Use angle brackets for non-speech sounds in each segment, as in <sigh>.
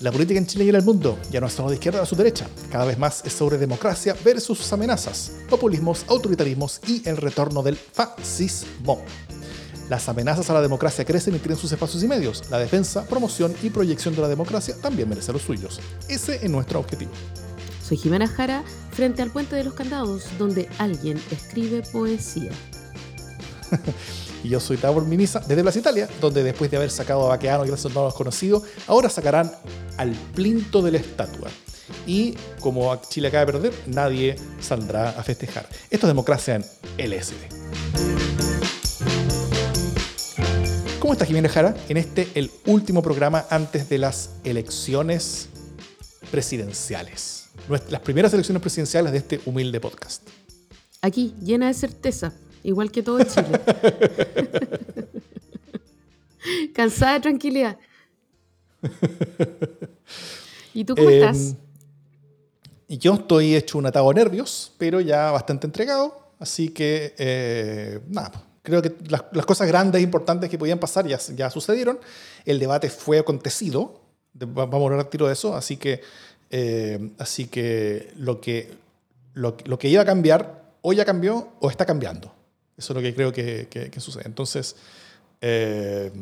La política en Chile y en el mundo ya no es solo de izquierda a su derecha, cada vez más es sobre democracia versus sus amenazas, populismos, autoritarismos y el retorno del fascismo. Las amenazas a la democracia crecen y tienen sus espacios y medios. La defensa, promoción y proyección de la democracia también merece los suyos. Ese es nuestro objetivo. Soy Jimena Jara, frente al Puente de los Candados, donde alguien escribe poesía. <laughs> y yo soy Tabor Mimisa desde Plaza Italia, donde después de haber sacado a Baqueano y gracias a todos conocidos, ahora sacarán al plinto de la estatua. Y como Chile acaba de perder, nadie saldrá a festejar. Esto es democracia en LSD. ¿Cómo está Jimena Jara? En este, el último programa antes de las elecciones presidenciales. Las primeras elecciones presidenciales de este humilde podcast. Aquí, llena de certeza, igual que todo Chile. <laughs> Cansada de tranquilidad. ¿Y tú cómo estás? Em, yo estoy hecho un atado de nervios, pero ya bastante entregado. Así que, eh, nada, creo que las, cosas grandes e importantes que podían pasar ya, ya sucedieron. El debate fue acontecido. Vamos a hablar a tiro de eso. Así que, eh, así que, lo que lo, lo que iba a cambiar, o ya cambió o está cambiando. Eso es lo que creo que, sucede. Entonces, eh,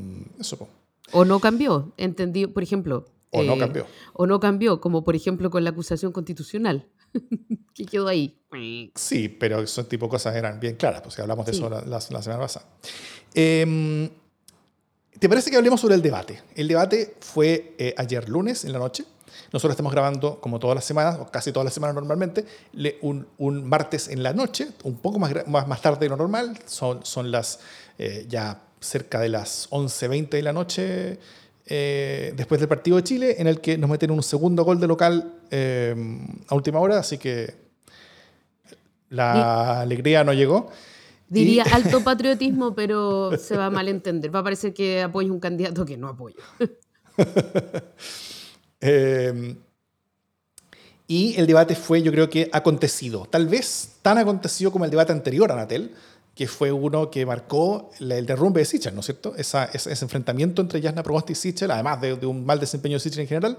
eso. O no cambió, entendido, por ejemplo. O no eh, cambió. O no cambió, como por ejemplo con la acusación constitucional. <laughs> que quedó ahí. Sí, pero ese tipo de cosas eran bien claras, pues hablamos de eso la, semana pasada. Em, ¿Te parece que hablemos sobre el debate? El debate fue eh, ayer lunes en la noche. Nosotros estamos grabando, como todas las semanas, o casi todas las semanas normalmente, un, un martes en la noche, un poco más, más, más tarde de lo normal. Son, son las eh, ya cerca de las 11.20 de la noche eh, después del partido de Chile, en el que nos meten un segundo gol de local eh, a última hora, así que la alegría no llegó. Diría <laughs> alto patriotismo, pero se va a malentender. Va a parecer que apoya un candidato que no apoya. <laughs> Em, y el debate fue, yo creo que, acontecido. Tal vez tan acontecido como el debate anterior a Natel, que fue uno que marcó el derrumbe de Sichel, ¿no es cierto? ese, enfrentamiento entre Jasna Proboste y Sichel, además de, un mal desempeño de Sichel en general,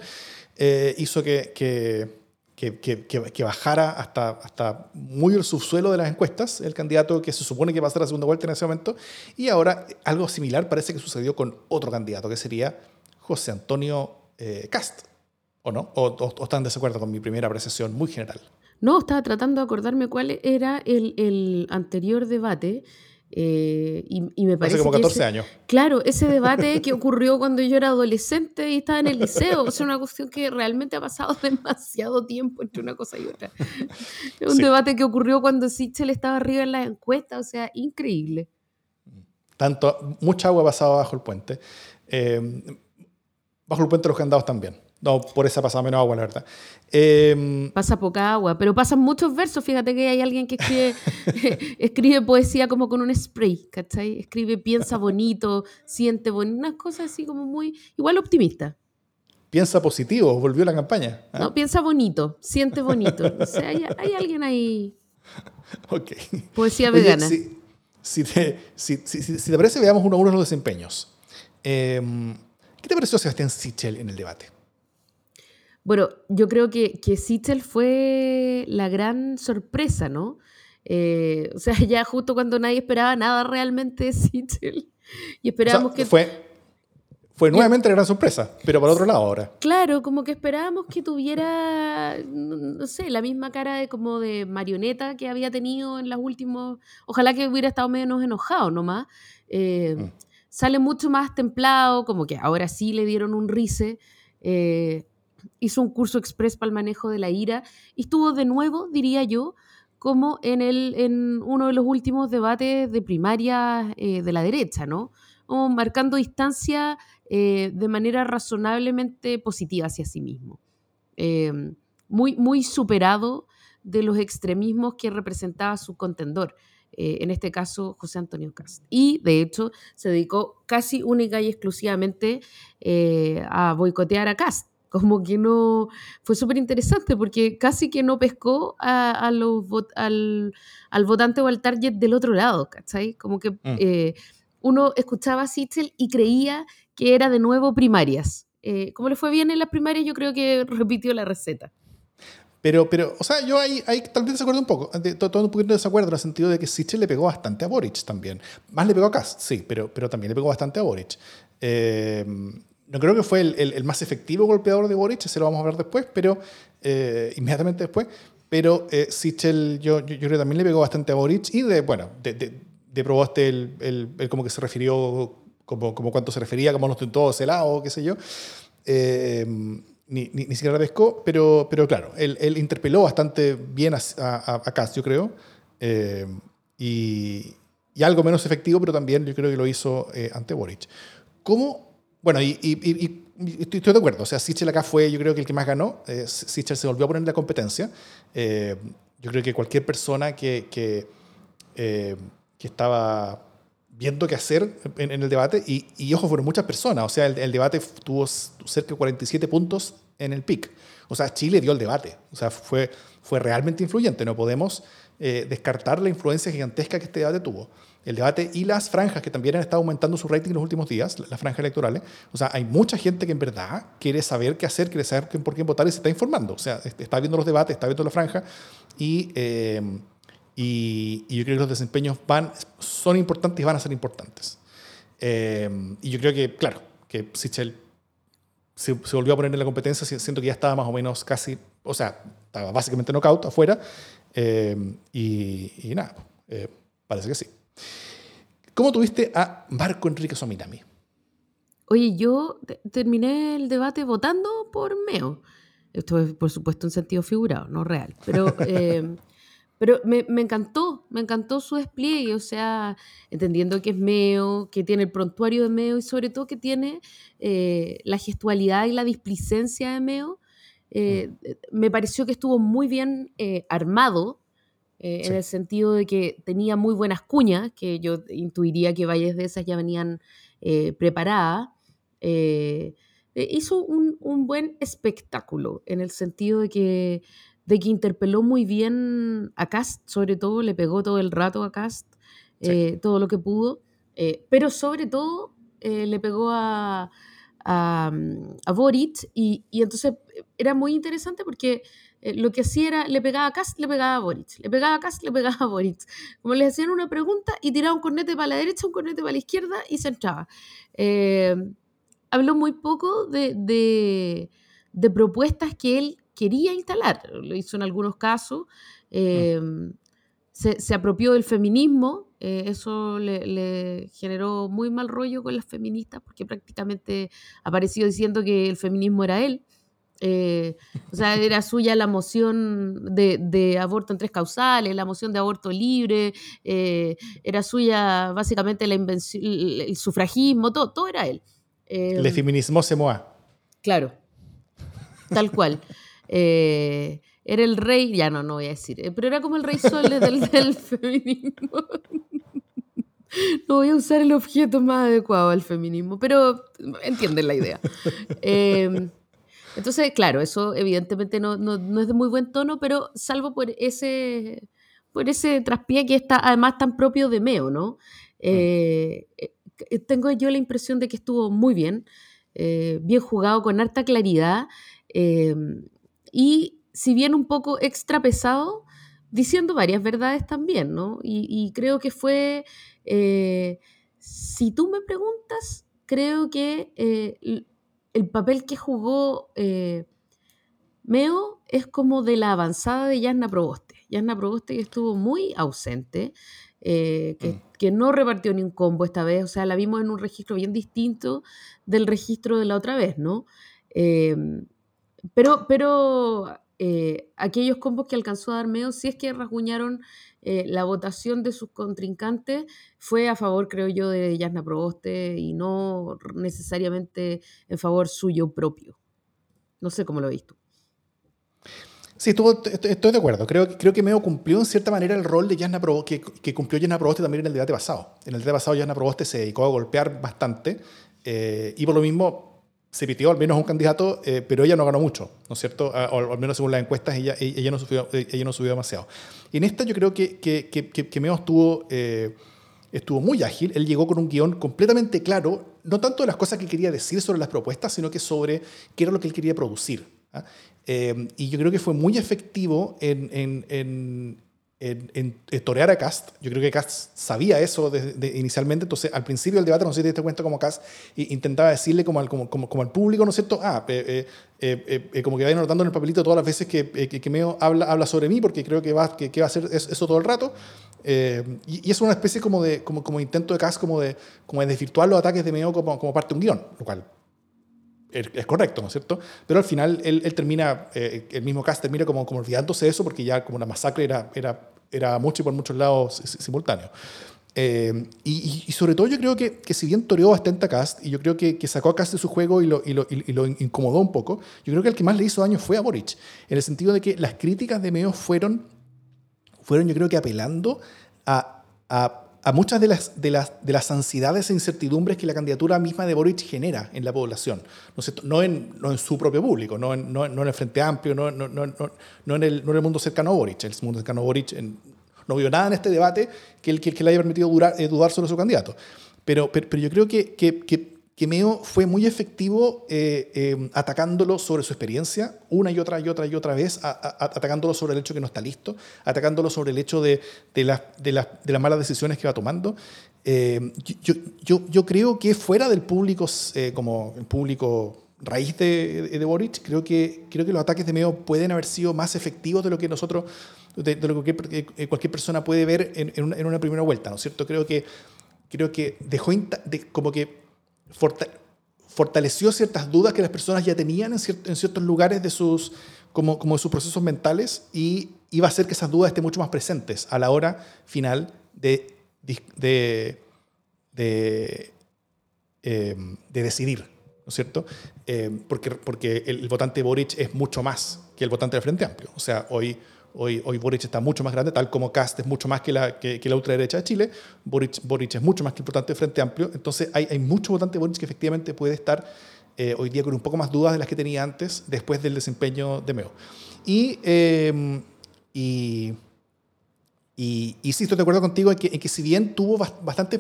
eh, hizo que, que, que, bajara hasta, hasta muy el subsuelo de las encuestas, el candidato que se supone que va a ser la segunda vuelta en ese momento. Y ahora algo similar parece que sucedió con otro candidato, que sería José Antonio eh, Cast. ¿O no? ¿O, están de desacuerdo con mi primera apreciación muy general? No, estaba tratando de acordarme cuál era el, anterior debate. Eh, y, me parece. Hace como 14 años. Claro, ese debate <laughs> que ocurrió cuando yo era adolescente y estaba en el liceo. Es una cuestión que realmente ha pasado <laughs> demasiado tiempo entre una cosa y otra. Es un debate que ocurrió cuando Sichel estaba arriba en la encuesta, o sea, increíble. Tanto, mucha agua ha pasado bajo el puente. Eh, bajo el puente los candados también. No, por esa pasa menos agua, la verdad. Em, pasa poca agua, pero pasan muchos versos. Fíjate que hay alguien que escribe, <laughs> escribe poesía como con un spray, ¿cachai? Escribe, piensa bonito, siente bonito, unas cosas así como muy, igual optimista. Piensa positivo, volvió la campaña. ¿ah? No, piensa bonito, siente bonito. O sea, hay, alguien ahí. <laughs> Ok. Poesía vegana. Si, te, parece, veamos uno a uno los desempeños. Em, ¿Qué te pareció Sebastián Sichel en el debate? Bueno, yo creo que, que Sichel fue la gran sorpresa, ¿no? Eh, o sea, <laughs> ya justo cuando nadie esperaba nada realmente de Sichel. Y esperábamos que... Fue, fue nuevamente la gran sorpresa, pero por otro lado ahora. Claro, como que esperábamos que tuviera, no sé, la misma cara de como de marioneta que había tenido en las últimos... Ojalá que hubiera estado menos enojado nomás. Eh, mm. Sale mucho más templado, como que ahora sí le dieron un rice. Eh, hizo un curso express para el manejo de la ira y estuvo de nuevo, diría yo, como en, el, en uno de los últimos debates de primaria eh, de la derecha, ¿no? O marcando distancia eh, de manera razonablemente positiva hacia sí mismo. Eh, muy, muy superado de los extremismos que representaba su contendor, en este caso José Antonio Cast. Y de hecho se dedicó casi única y exclusivamente a boicotear a Cast como que no, fue súper interesante porque casi que no pescó a, los, al, al, votante o al target del otro lado, ¿cachai? Como que mm. eh, uno escuchaba a Sichel y creía que era de nuevo primarias. eh, como le fue bien en las primarias, yo creo que repitió la receta. Pero, pero, o sea, yo ahí, ahí tal vez desacuerdo un poco, todo un poquito de desacuerdo en el sentido de que Sichel le pegó bastante a Boric también. Más le pegó a Kass, sí, pero, pero también le pegó bastante a Boric. Eh, no creo que fue el, el, más efectivo golpeador de Boric, ese lo vamos a ver después, pero eh, inmediatamente después. Pero eh, Sichel, yo, yo, creo que también le pegó bastante a Boric y de, bueno, de, de, de Proboste, el, el, como que se refirió, como, como cuánto se refería, como no estoy todos helados, qué sé yo. Eh, ni, ni, siquiera pescó, pero, pero claro, él, él, interpeló bastante bien a, a, Kass, yo creo, eh, y, y, algo menos efectivo, pero también yo creo que lo hizo eh, ante Boric. ¿Cómo? Bueno, y, y estoy, estoy, de acuerdo, o sea, Sichel acá fue yo creo que el que más ganó, eh, Sichel se volvió a poner en la competencia, eh, yo creo que cualquier persona que, que, eh, que estaba viendo qué hacer en, en el debate, y, y, ojo, fueron muchas personas, o sea, el, el, debate tuvo cerca de 47 puntos en el PIC. O sea, Chile dio el debate, o sea, fue, fue realmente influyente, no podemos eh, descartar la influencia gigantesca que este debate tuvo. El debate y las franjas, que también han estado aumentando su rating en los últimos días, las franjas electorales. O sea, hay mucha gente que en verdad quiere saber qué hacer, quiere saber por quién votar y se está informando. O sea, está viendo los debates, está viendo la franja y... Eh, y, y, yo creo que los desempeños van, son importantes y van a ser importantes. Eh, y yo creo que, claro, que Sichel se, se, volvió a poner en la competencia, siento que ya estaba más o menos casi, o sea, estaba básicamente knockout afuera. Eh, y, y, nada, eh, parece que sí. ¿Cómo tuviste a Marco Enrique Sominami? Oye, yo terminé el debate votando por Meo. Esto es, por supuesto, en sentido figurado, no real. Pero <laughs> eh, Pero me, me, encantó, me encantó su despliegue, o sea, entendiendo que es Meo, que tiene el prontuario de Meo y sobre todo que tiene eh, la gestualidad y la displicencia de Meo. Eh, mm. Me pareció que estuvo muy bien eh, sí. en el sentido de que tenía muy buenas cuñas, que yo intuiría que varias de esas ya venían preparadas. hizo un, un buen espectáculo, en el sentido de que de que interpeló muy bien a Cast, sobre todo, le pegó todo el rato a Cast, sí. eh, todo lo que pudo, eh, pero sobre todo eh, le pegó a, a, a Boric y, y, entonces era muy interesante porque eh, lo que hacía era, le pegaba a Cast, le pegaba a Boric, le pegaba a Cast, le pegaba a Boric. Como le hacían una pregunta y tiraba un cornete para la derecha, un cornete para la izquierda y se entraba. Eh, habló muy poco de, de, propuestas que él quería instalar, lo hizo en algunos casos, eh, se, se, apropió del feminismo, eso le, le, generó muy mal rollo con las feministas porque prácticamente apareció diciendo que el feminismo era él. Eh, o sea, era suya la moción de, de, aborto en tres causales, la moción de aborto libre, eh, era suya básicamente la invención, el sufragismo, todo, todo era él. Eh, Le feminismo se moa. Claro, tal cual. Eh, era el rey, ya no, no voy a decir, pero era como el rey sol del, <laughs> del feminismo. no voy a usar el objeto más adecuado al feminismo, pero entienden la idea. Eh, entonces, claro, eso evidentemente no, no, no, es de muy buen tono, pero salvo por ese, por ese traspié que está además tan propio de Meo, ¿no? Eh, tengo yo la impresión de que estuvo muy bien, eh, bien jugado, con harta claridad. Eh, y si bien un poco extra pesado, diciendo varias verdades también, ¿no? Y, y creo que fue, eh, si tú me preguntas, creo que eh, el papel que jugó eh, Meo es como de la avanzada de Yasna Proboste. Yasna Proboste que estuvo muy ausente, que, mm. que, no repartió ni un combo esta vez, o sea, la vimos en un registro bien distinto del registro de la otra vez, ¿no? Pero, pero eh, aquellos combos que alcanzó a dar Meo, si es que rasguñaron eh, la votación de sus contrincantes, fue a favor, creo yo, de Yasna Proboste y no necesariamente en favor suyo propio. No sé cómo lo viste. Sí, estuvo, estoy de acuerdo. Creo, que Meo cumplió en cierta manera el rol de Yasna Proboste, que, que cumplió Yasna Proboste también en el debate pasado. En el debate pasado Yasna Proboste se dedicó a golpear bastante eh, y por lo mismo se pitió al menos un candidato, eh, pero ella no ganó mucho, ¿no es cierto? Al menos según las encuestas, ella, ella, no, subió, ella no subió demasiado. En esta yo creo que, que, que, que Meo estuvo, eh, estuvo muy ágil, él llegó con un guion completamente claro, no tanto de las cosas que quería decir sobre las propuestas, sino que sobre qué era lo que él quería producir. ¿ah? Eh, y yo creo que fue muy efectivo en, en, en, torear a Cast. Yo creo que Cast sabía eso inicialmente, entonces al principio del debate, no sé si te diste cuenta como Cast intentaba decirle como al, como, como, al público, ¿no es cierto? Ah, eh, eh, eh, como que vaya anotando en el papelito todas las veces que, que, Meo habla, habla sobre mí, porque creo que va, que, va a hacer eso todo el rato. y, es una especie como de como, como intento de Cast como de, como de desvirtuar los ataques de Meo como, como parte de un guion, lo cual es correcto, ¿no es cierto? Pero al final él, termina, eh, el mismo cast termina como, como olvidándose de eso porque ya como una masacre era, era, era mucho y por muchos lados simultáneo. Eh, y, sobre todo yo creo que, que si bien toreó bastante a Cast, y yo creo que, que sacó a Cast de su juego y lo, y, lo, incomodó un poco, yo creo que el que más le hizo daño fue a Boric, en el sentido de que las críticas de Meo fueron, fueron yo creo que apelando a a muchas de las, de, las, de las ansiedades e incertidumbres que la candidatura misma de Boric genera en la población, ¿no, es no, en, no en, su propio público, no en, no, en el Frente Amplio, no, en, el, no en el mundo cercano a Boric. El mundo cercano a Boric no vio nada en este debate que, el, que, le haya permitido durar, eh, dudar sobre su candidato. Pero, pero, pero yo creo que, que, que Meo fue muy efectivo eh, eh, atacándolo sobre su experiencia, una y otra y otra y otra vez, atacándolo sobre el hecho que no está listo, atacándolo sobre el hecho de, de, de, las malas decisiones que va tomando. Eh, yo, yo, yo, creo que fuera del público, como el público raíz de, de, Boric, creo que, creo que los ataques de Meo pueden haber sido más efectivos de lo que nosotros, de, lo que cualquier persona puede ver en, en, una, en, una, primera vuelta, ¿no es cierto? Creo que, creo que dejó como que fortaleció ciertas dudas que las personas ya tenían en, ciertos lugares de sus, como, como sus procesos mentales y iba a hacer que esas dudas estén mucho más presentes a la hora final de, de, de, em, decidir, ¿no es cierto? Em, porque, porque el, votante Boric es mucho más que el votante del Frente Amplio. O sea, hoy Hoy, hoy Boric está mucho más grande, tal como Cast es mucho más que la, que, la ultraderecha de Chile. Boric, es mucho más que el Frente Amplio. Entonces hay, hay mucho votante Boric que efectivamente puede estar eh, hoy día con un poco más dudas de las que tenía antes, después del desempeño de Meo. Y, eh, y, y, sí, estoy de acuerdo contigo en que, que si bien tuvo bastante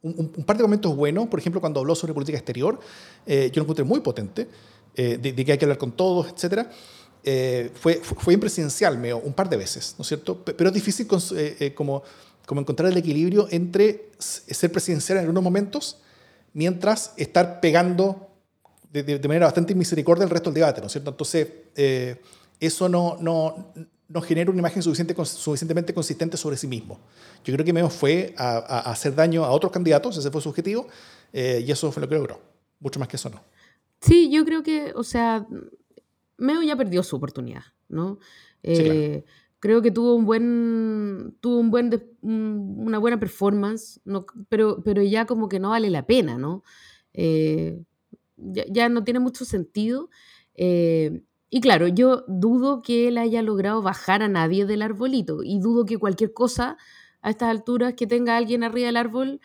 un, par de momentos buenos, por ejemplo, cuando habló sobre política exterior, eh, yo lo encontré muy potente, de, de, que hay que hablar con todos, etcétera. Eh, fue, fue impresidencial Meo un par de veces, ¿no es cierto? Pero es difícil eh, eh, como, como encontrar el equilibrio entre ser presidencial en algunos momentos mientras estar pegando de, de, manera bastante misericordia el resto del debate, ¿no es cierto? Entonces, eso no, no, no, genera una imagen suficiente, suficientemente consistente sobre sí mismo. Yo creo que Meo fue a, a hacer daño a otros candidatos, ese fue su objetivo, y eso fue lo que logró. Mucho más que eso no. Sí, yo creo que, o sea, Meo ya perdió su oportunidad, ¿no? Eh, creo que tuvo un buen, tuvo un buen una buena performance, no, pero, pero ya como que no vale la pena, ¿no? Eh, ya, no tiene mucho sentido. Eh, y claro, yo dudo que él haya logrado bajar a nadie del arbolito y dudo que cualquier cosa a estas alturas que tenga alguien arriba del árbol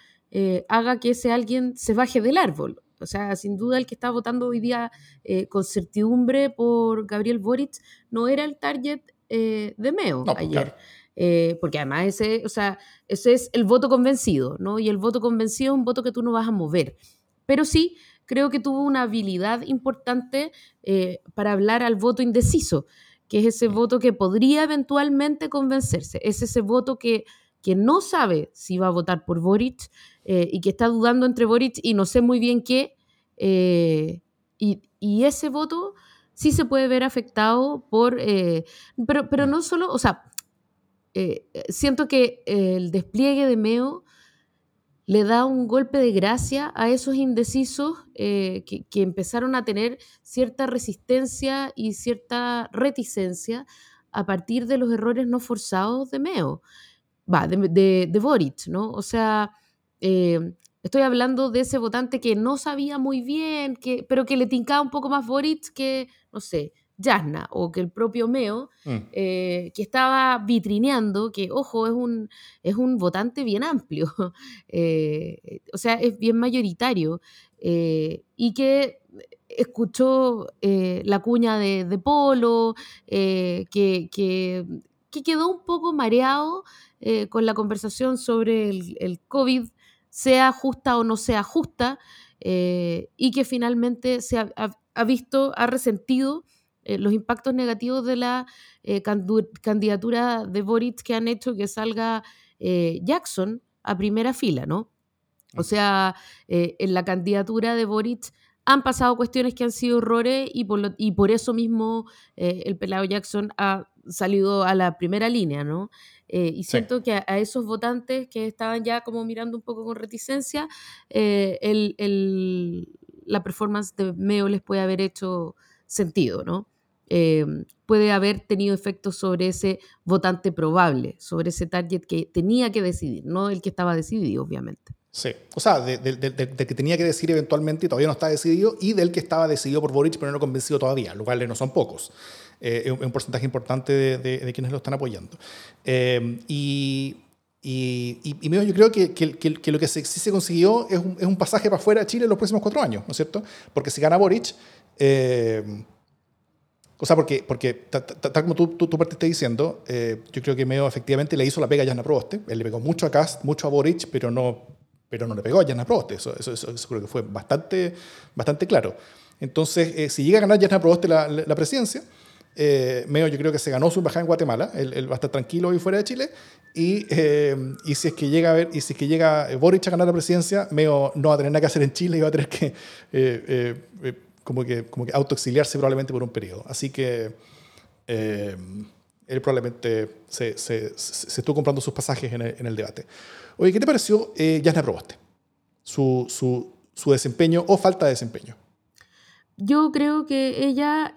haga que ese alguien se baje del árbol. O sea, sin duda el que está votando hoy día eh, con certidumbre por Gabriel Boric no era el target eh, de Meo ayer. Eh, porque además ese, o sea, ese es el voto convencido, ¿no? Y el voto convencido es un voto que tú no vas a mover. Pero sí, creo que tuvo una habilidad importante para hablar al voto indeciso, que es ese voto que podría eventualmente convencerse. Es ese voto que, que no sabe si va a votar por Boric eh, y que está dudando entre Boric y no sé muy bien qué. Eh, y, ese voto sí se puede ver afectado por... Eh, pero, pero no solo, o sea, siento que el despliegue de Meo le da un golpe de gracia a esos indecisos que, que, empezaron a tener cierta resistencia y cierta reticencia a partir de los errores no forzados de Meo, va, de, de Boric, ¿no? O sea, eh, estoy hablando de ese votante que no sabía muy bien, que, pero que le tincaba un poco más Boric que, no sé, Jasna o que el propio Meo, mm. eh, que estaba vitrineando, que, ojo, es un, es un votante bien amplio, <laughs> eh, o sea, es bien mayoritario, y que escuchó la cuña de, Polo, que, que que quedó un poco mareado eh, con la conversación sobre el, COVID, sea justa o no sea justa, eh, y que finalmente se ha, visto, ha resentido eh, los impactos negativos de la candidatura de Boric que han hecho que salga Jackson a primera fila, ¿no? O sea, en la candidatura de Boric han pasado cuestiones que han sido errores y por, y por eso mismo el pelado Jackson ha salido a la primera línea, ¿no? Eh, y siento que a, esos votantes que estaban ya como mirando un poco con reticencia, eh, el, la performance de Meo les puede haber hecho sentido, ¿no? Eh, puede haber tenido efectos sobre ese votante probable, sobre ese target que tenía que decidir, no el que estaba decidido, obviamente. Sí, o sea, del que tenía que decidir eventualmente y todavía no está decidido, y del que estaba decidido por Boric pero no convencido todavía, lo cual no son pocos. Eh, es un porcentaje importante de, quienes lo están apoyando. Eh, y, y, y, yo creo que, que, que, lo que sí se consiguió es un, es un, pasaje para afuera de Chile en los próximos cuatro años, ¿no es cierto? Porque si gana Boric, eh, o sea, porque, porque tal como tú, tú, tú, partiste diciendo, yo creo que Meo efectivamente le hizo la pega a Jana Proboste. Él le pegó mucho a Cast, mucho a Boric, pero no, pero no le pegó a Jana Proboste. Eso, eso, eso, creo que fue bastante, bastante claro. Entonces, si llega a ganar Jana Proboste la, la presidencia, eh, Meo yo creo que se ganó su embajada en Guatemala, él, va a estar tranquilo hoy fuera de Chile, y, eh, y, si es que llega a ver, y si es que llega Boric a ganar la presidencia, Meo no va a tener nada que hacer en Chile y va a tener que, eh, como que, como que autoexiliarse probablemente por un periodo. Así que él probablemente se, se, se, estuvo comprando sus pasajes en el, en el, debate. Oye, ¿qué te pareció Yasna Proboste? Su, su, su desempeño o falta de desempeño. Yo creo que ella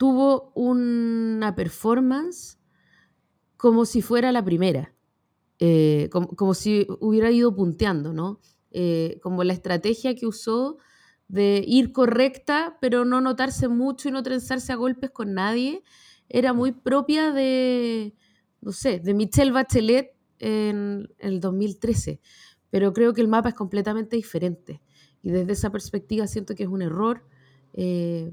tuvo una performance como si fuera la primera, eh, como, si hubiera ido punteando, ¿no? Eh, como la estrategia que usó de ir correcta, pero no notarse mucho y no trenzarse a golpes con nadie, era muy propia de, no sé, de Michelle Bachelet en el 2013. Pero creo que el mapa es completamente diferente. Y desde esa perspectiva siento que es un error eh,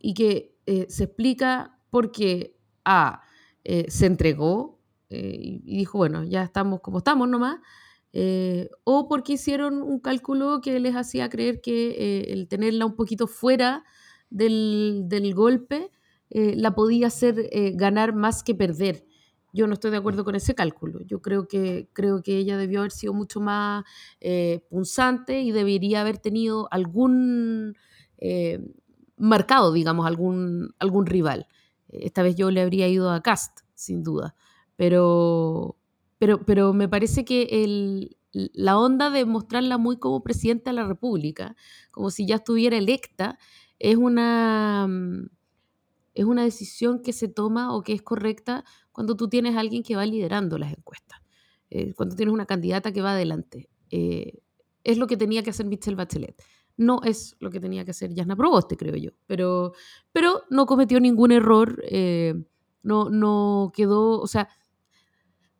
y que eh, se explica porque A, eh, se entregó eh, y dijo, bueno, ya estamos como estamos nomás, o porque hicieron un cálculo que les hacía creer que el tenerla un poquito fuera del, del golpe la podía hacer ganar más que perder. Yo no estoy de acuerdo con ese cálculo. Yo creo que, creo que ella debió haber sido mucho más punzante y debería haber tenido algún marcado, digamos, algún, algún rival. Esta vez yo le habría ido a Cast, sin duda. Pero, pero, pero me parece que el, la onda de mostrarla muy como presidenta de la República, como si ya estuviera electa, es una, es una decisión que se toma o que es correcta cuando tú tienes a alguien que va liderando las encuestas, eh, cuando tienes una candidata que va adelante. Eh, es lo que tenía que hacer Michelle Bachelet no es lo que tenía que hacer Yasna Proboste, creo yo. Pero, pero no cometió ningún error, eh, no, no quedó, o sea,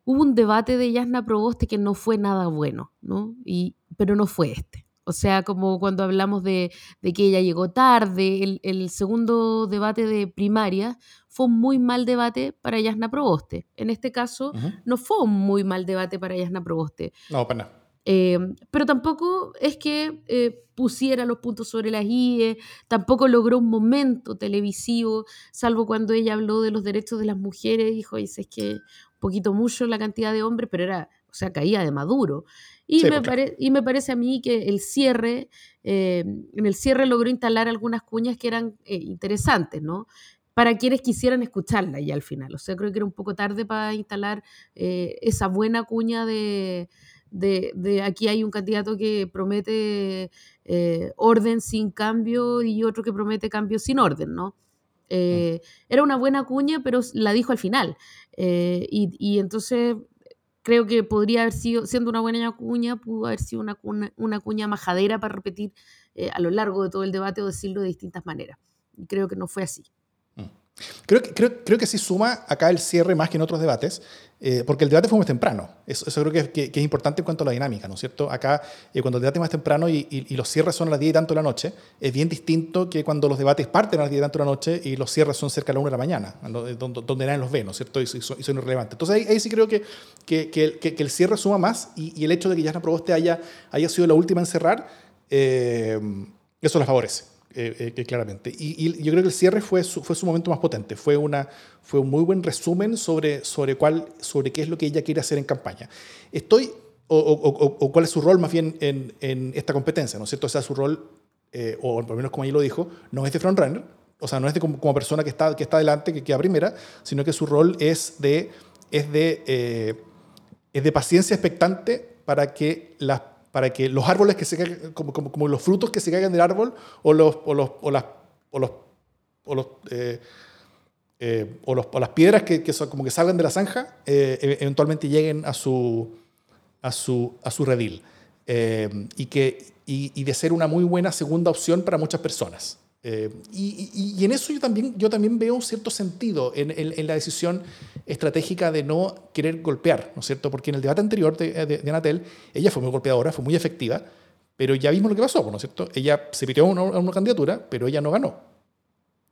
hubo un debate de Yasna Proboste que no fue nada bueno, ¿no? Y, pero no fue este. O sea, como cuando hablamos de, que ella llegó tarde, el, segundo debate de primaria fue un muy mal debate para Yasna Proboste. En este caso, no fue un muy mal debate para Yasna Proboste. No, para nada. Eh, pero tampoco es que eh, pusiera los puntos sobre las IE, tampoco logró un momento televisivo, salvo cuando ella habló de los derechos de las mujeres, dijo, dice, es que un poquito mucho la cantidad de hombres, pero era, o sea, caía de maduro. Y, me, y me parece a mí que el cierre, eh, en el cierre logró instalar algunas cuñas que eran interesantes, ¿no? para quienes quisieran escucharla ya al final. O sea, creo que era un poco tarde para instalar esa buena cuña de, de, aquí hay un candidato que promete eh, orden sin cambio y otro que promete cambio sin orden, ¿no? Eh, era una buena cuña, pero la dijo al final. Eh, y, entonces creo que podría haber sido, siendo una buena cuña, pudo haber sido una, una, cuña majadera para repetir a lo largo de todo el debate o decirlo de distintas maneras. Y creo que no fue así. Creo que, creo, creo que sí suma acá el cierre más que en otros debates, eh, porque el debate fue más temprano. Eso, eso creo que, que, es importante en cuanto a la dinámica, ¿no es cierto? Acá, eh, cuando el debate es más temprano y, y, los cierres son a las 10 y tanto de la noche, es bien distinto que cuando los debates parten a las 10 y tanto de la noche y los cierres son cerca de la 1 de la mañana, donde, donde nadie los ve, ¿no es cierto? Y, son, son irrelevantes. Entonces ahí, sí creo que, que, que, el cierre suma más y, el hecho de que Yasna Proboste haya, haya sido la última en cerrar, eh, eso la favorece. Eh, eh, claramente. Y, yo creo que el cierre fue su, fue su momento más potente. Fue, una, fue un muy buen resumen sobre, sobre, cuál, sobre qué es lo que ella quiere hacer en campaña. Estoy, o, o, cuál es su rol más bien en, en, esta competencia, ¿no es cierto? O sea, su rol, eh, o por lo menos como ella lo dijo, no es de frontrunner, o sea, no es de como, persona que está, que está adelante, que queda primera, sino que su rol es de, es de, es de paciencia expectante para que las para que los árboles que se como, como, los frutos que se caigan del árbol o, los, o, los, o las, o los, o los, eh, eh, o, las piedras que, son, como que salgan de la zanja, eh, e, eventualmente lleguen a su, a su, a su redil. y, que, y, de ser una muy buena segunda opción para muchas personas. Eh, y, y, en eso yo también, yo también veo un cierto sentido en, en, la decisión estratégica de no querer golpear, ¿no es cierto? Porque en el debate anterior de, de, Anatel, ella fue muy golpeadora, fue muy efectiva, pero ya vimos lo que pasó, ¿no es cierto? Ella se pitió a una, candidatura, pero ella no ganó.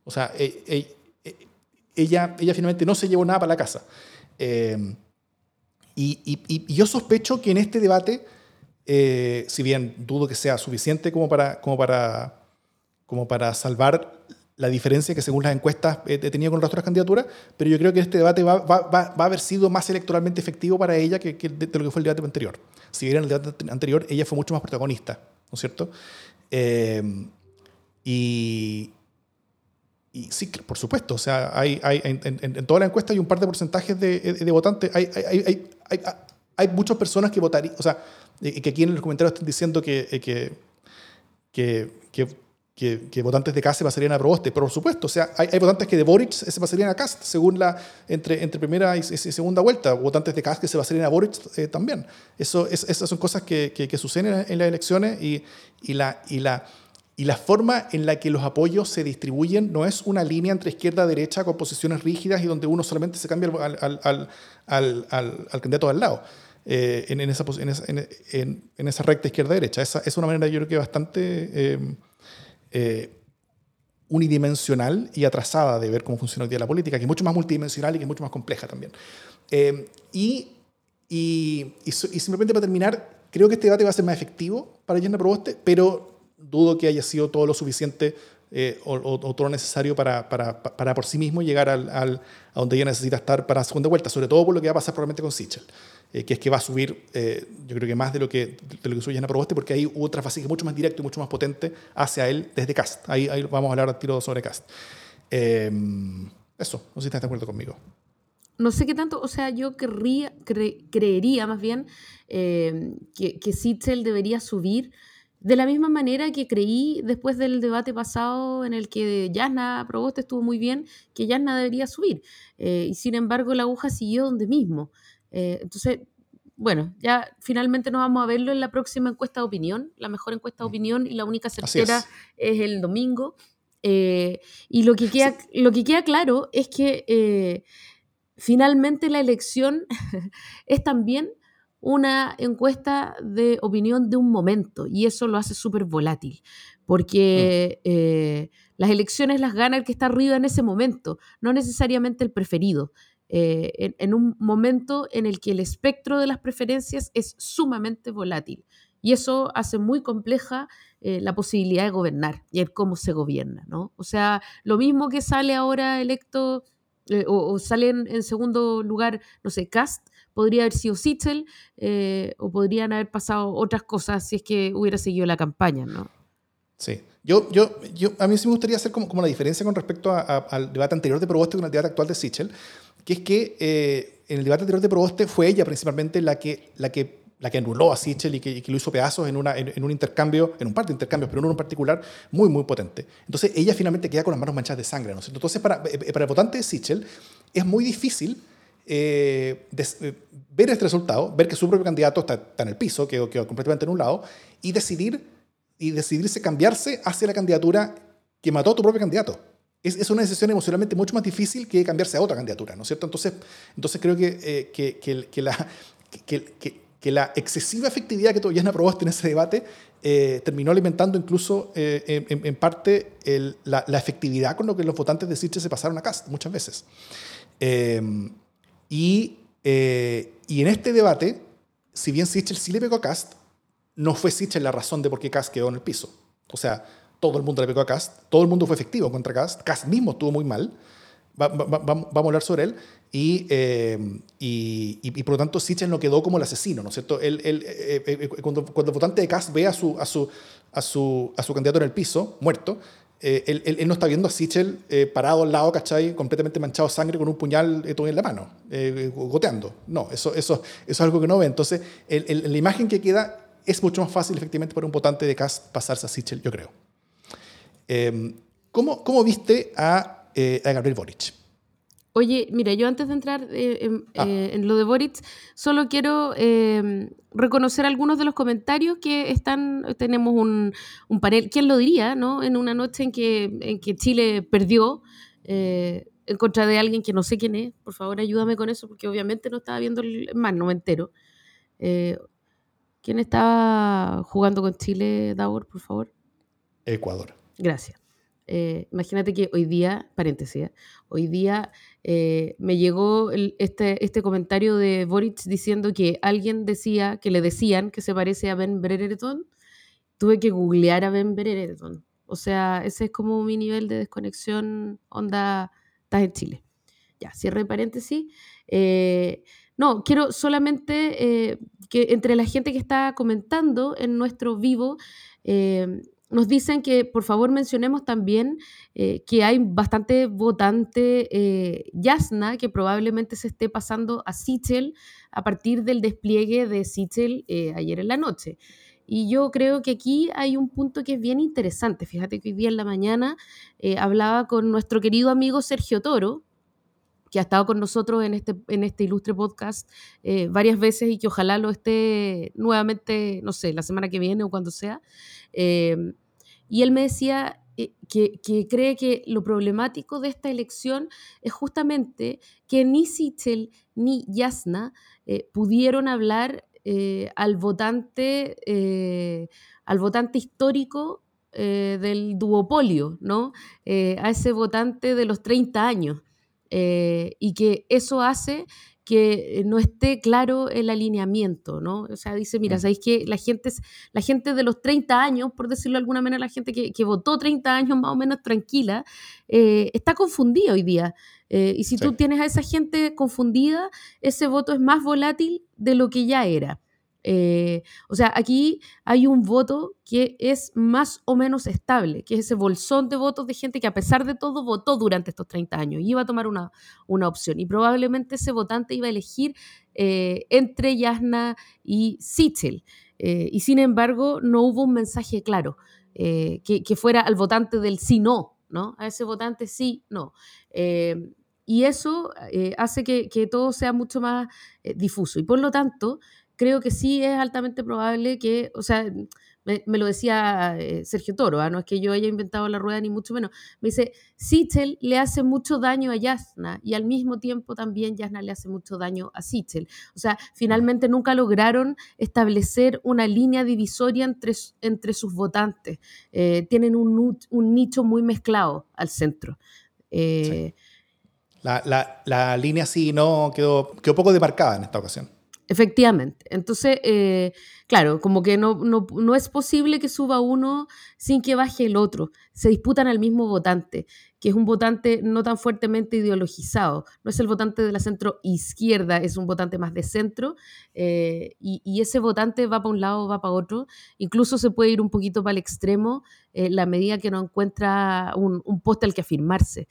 O sea, e, e, e, ella, ella finalmente no se llevó nada para la casa. Eh, y, y, yo sospecho que en este debate, eh, si bien dudo que sea suficiente como para, como para como para salvar la diferencia que según las encuestas he tenido con las otras candidaturas, pero yo creo que este debate va, va, va, a haber sido más electoralmente efectivo para ella que, que, de, lo que fue el debate anterior. Si bien en el debate anterior ella fue mucho más protagonista, ¿no es cierto? Eh, y, y, sí, por supuesto, o sea, hay, hay en, en, toda la encuesta hay un par de porcentajes de, de votantes, hay, hay, hay, muchas personas que votarían, o sea, que aquí en los comentarios están diciendo que, que, que, que que, votantes de Cast se pasarían a Proboste, pero por supuesto, o sea, hay, votantes que de Boric se pasarían a Cast, según la, entre, entre primera y, segunda vuelta, votantes de Cast que se pasarían a Boric eh, también. Eso, esas son cosas que, que, suceden en las elecciones y, y, la, y, la, y la forma en la que los apoyos se distribuyen no es una línea entre izquierda y derecha con posiciones rígidas y donde uno solamente se cambia al, al, al, al candidato al lado. Eh, en, en, esa, en, en, esa recta izquierda-derecha. Esa es una manera, yo creo que bastante eh, eh, unidimensional y atrasada de ver cómo funciona hoy día la política, que es mucho más multidimensional y que es mucho más compleja también. Eh, y, y, y, simplemente para terminar, creo que este debate va a ser más efectivo para Yerna Proboste, pero dudo que haya sido todo lo suficiente eh, o, todo lo necesario para, para, para, por sí mismo llegar al, al, a donde ella necesita estar para la segunda vuelta, sobre todo por lo que va a pasar probablemente con Sichel. Eh, que es que va a subir, eh, yo creo que más de lo que, de lo que sube Yana porque hay otra fase que es mucho más directo y mucho más potente hacia él desde Cast. Ahí, ahí vamos a hablar a tiro sobre Cast. Em, eso, no sé si estás de acuerdo conmigo. No sé qué tanto, o sea, yo querría, creería más bien em, que, que Sichel debería subir de la misma manera que creí después del debate pasado en el que Yasna Proboste estuvo muy bien, que Yasna debería subir. Eh, y sin embargo, la aguja siguió donde mismo. Eh, entonces, bueno, ya finalmente nos vamos a verlo en la próxima encuesta de opinión, la mejor encuesta de opinión y la única certera es. el domingo. Eh, y lo que, queda, lo que queda claro es que finalmente la elección <laughs> es también una encuesta de opinión de un momento y eso lo hace súper volátil, porque mm. las elecciones las gana el que está arriba en ese momento, no necesariamente el preferido. Eh, en, un momento en el que el espectro de las preferencias es sumamente volátil. Y eso hace muy compleja eh, la posibilidad de gobernar y el cómo se gobierna, ¿no? O sea, lo mismo que sale ahora electo eh, o, sale en, segundo lugar, no sé, Cast, podría haber sido Sichel o podrían haber pasado otras cosas si es que hubiera seguido la campaña, ¿no? Sí. Yo, yo, yo, a mí sí me gustaría hacer como, como la diferencia con respecto al debate anterior de Proboste con el debate actual de Sichel, que es que eh, en el debate anterior de Proboste fue ella principalmente la que, la que, la que anuló a Sichel y que, lo hizo pedazos en, una, en, un intercambio, en un par de intercambios, pero en uno en particular muy, muy potente. Entonces ella finalmente queda con las manos manchadas de sangre. ¿no? Entonces para, eh, para el votante de Sichel es muy difícil eh, ver este resultado, ver que su propio candidato está, está en el piso, quedó, quedó completamente anulado, y decidir y decidirse cambiarse hacia la candidatura que mató a tu propio candidato. es, una decisión emocionalmente mucho más difícil que cambiarse a otra candidatura, ¿no es cierto? Entonces, entonces creo que, eh, que, que, la, que, la excesiva efectividad que todavía aprobaste en ese debate eh, terminó alimentando incluso eh, en, parte la, efectividad con lo que los votantes de Sichel se pasaron a Cast muchas veces. Y, y en este debate, si bien Sichel sí le pegó a Cast, no fue Sichel la razón de por qué Cast quedó en el piso. O sea, todo el mundo le pegó a Cast, todo el mundo fue efectivo contra Cast, Cast mismo estuvo muy mal, vamos a hablar sobre él, eh, y, y, por lo tanto Sichel no quedó como el asesino, ¿no es cierto? Él, eh, eh, cuando, cuando, el votante de Cast ve a su, a su, a su, a su candidato en el piso, muerto, él, él, no está viendo a Sichel parado al lado, ¿cachai? Completamente manchado de sangre con un puñal todo en la mano, goteando. No, eso, eso, eso es algo que no ve. Entonces, la imagen que queda es mucho más fácil efectivamente para un votante de Cast pasarse a Sichel, yo creo. Em, ¿cómo, ¿cómo, viste a, eh, a, Gabriel Boric? Oye, mira, yo antes de entrar eh, ah. eh, en, lo de Boric, solo quiero em, reconocer algunos de los comentarios que están, tenemos un, un, panel, ¿quién lo diría, no? En una noche en que, en que Chile perdió en contra de alguien que no sé quién es, por favor ayúdame con eso, porque obviamente no estaba viendo el más, no me entero. ¿Quién estaba jugando con Chile, Davor, por favor? Ecuador. Gracias. Eh, imagínate que hoy día, paréntesis, ¿eh? hoy día eh, me llegó este, este comentario de Boric diciendo que alguien decía, que le decían que se parece a Ben Brereton. Tuve que googlear a Ben Brereton. O sea, ese es como mi nivel de desconexión, onda, estás en Chile. Ya, cierre paréntesis. no, quiero solamente que entre la gente que está comentando en nuestro vivo, nos dicen que por favor mencionemos también eh, que hay bastante votante eh, Yasna que probablemente se esté pasando a Sichel a partir del despliegue de Sichel eh, ayer en la noche. Y yo creo que aquí hay un punto que es bien interesante. Fíjate que hoy día en la mañana hablaba con nuestro querido amigo Sergio Toro, que ha estado con nosotros en este, en este ilustre podcast varias veces y que ojalá lo esté nuevamente, no sé, la semana que viene o cuando sea. Y él me decía eh, que, cree que lo problemático de esta elección es justamente que ni Sichel ni Yasna eh, pudieron hablar eh, al, votante, al votante histórico del duopolio, ¿no? a ese votante de los 30 años. Y que eso hace que eh, no esté claro el alineamiento, ¿no? O sea, dice, mira, mm. ¿sabéis que la gente, la gente de los 30 años, por decirlo de alguna manera, la gente que, que votó 30 años más o menos tranquila, eh, está confundida hoy día. Eh, y si tú tienes a esa gente confundida, ese voto es más volátil de lo que ya era. Eh, o sea, aquí hay un voto que es más o menos estable, que es ese bolsón de votos de gente que a pesar de todo votó durante estos 30 años y iba a tomar una, una opción. Y probablemente ese votante iba a elegir eh, entre Yasna y Sichel. Eh, y sin embargo, no hubo un mensaje claro que, fuera al votante del sí, no, ¿no? A ese votante sí, no. y eso hace que, todo sea mucho más difuso. Y por lo tanto, creo que sí es altamente probable que, o sea, me, lo decía eh, Sergio Toro, ¿ah? no es que yo haya inventado la rueda ni mucho menos, me dice, Sichel le hace mucho daño a Yasna y al mismo tiempo también Yasna le hace mucho daño a Sichel. O sea, finalmente nunca lograron establecer una línea divisoria entre, entre sus votantes. Eh, tienen un, un, nicho muy mezclado al centro. Eh, la, la, la, línea sí no quedó, quedó poco demarcada en esta ocasión. Efectivamente. Entonces, eh, claro, como que no, no, es posible que suba uno sin que baje el otro. Se disputan al mismo votante, que es un votante no tan fuertemente ideologizado. No es el votante de la centro izquierda, es un votante más de centro. Eh, y, ese votante va para un lado, va para otro. Incluso se puede ir un poquito para el extremo eh, la medida que no encuentra un, un poste al que afirmarse.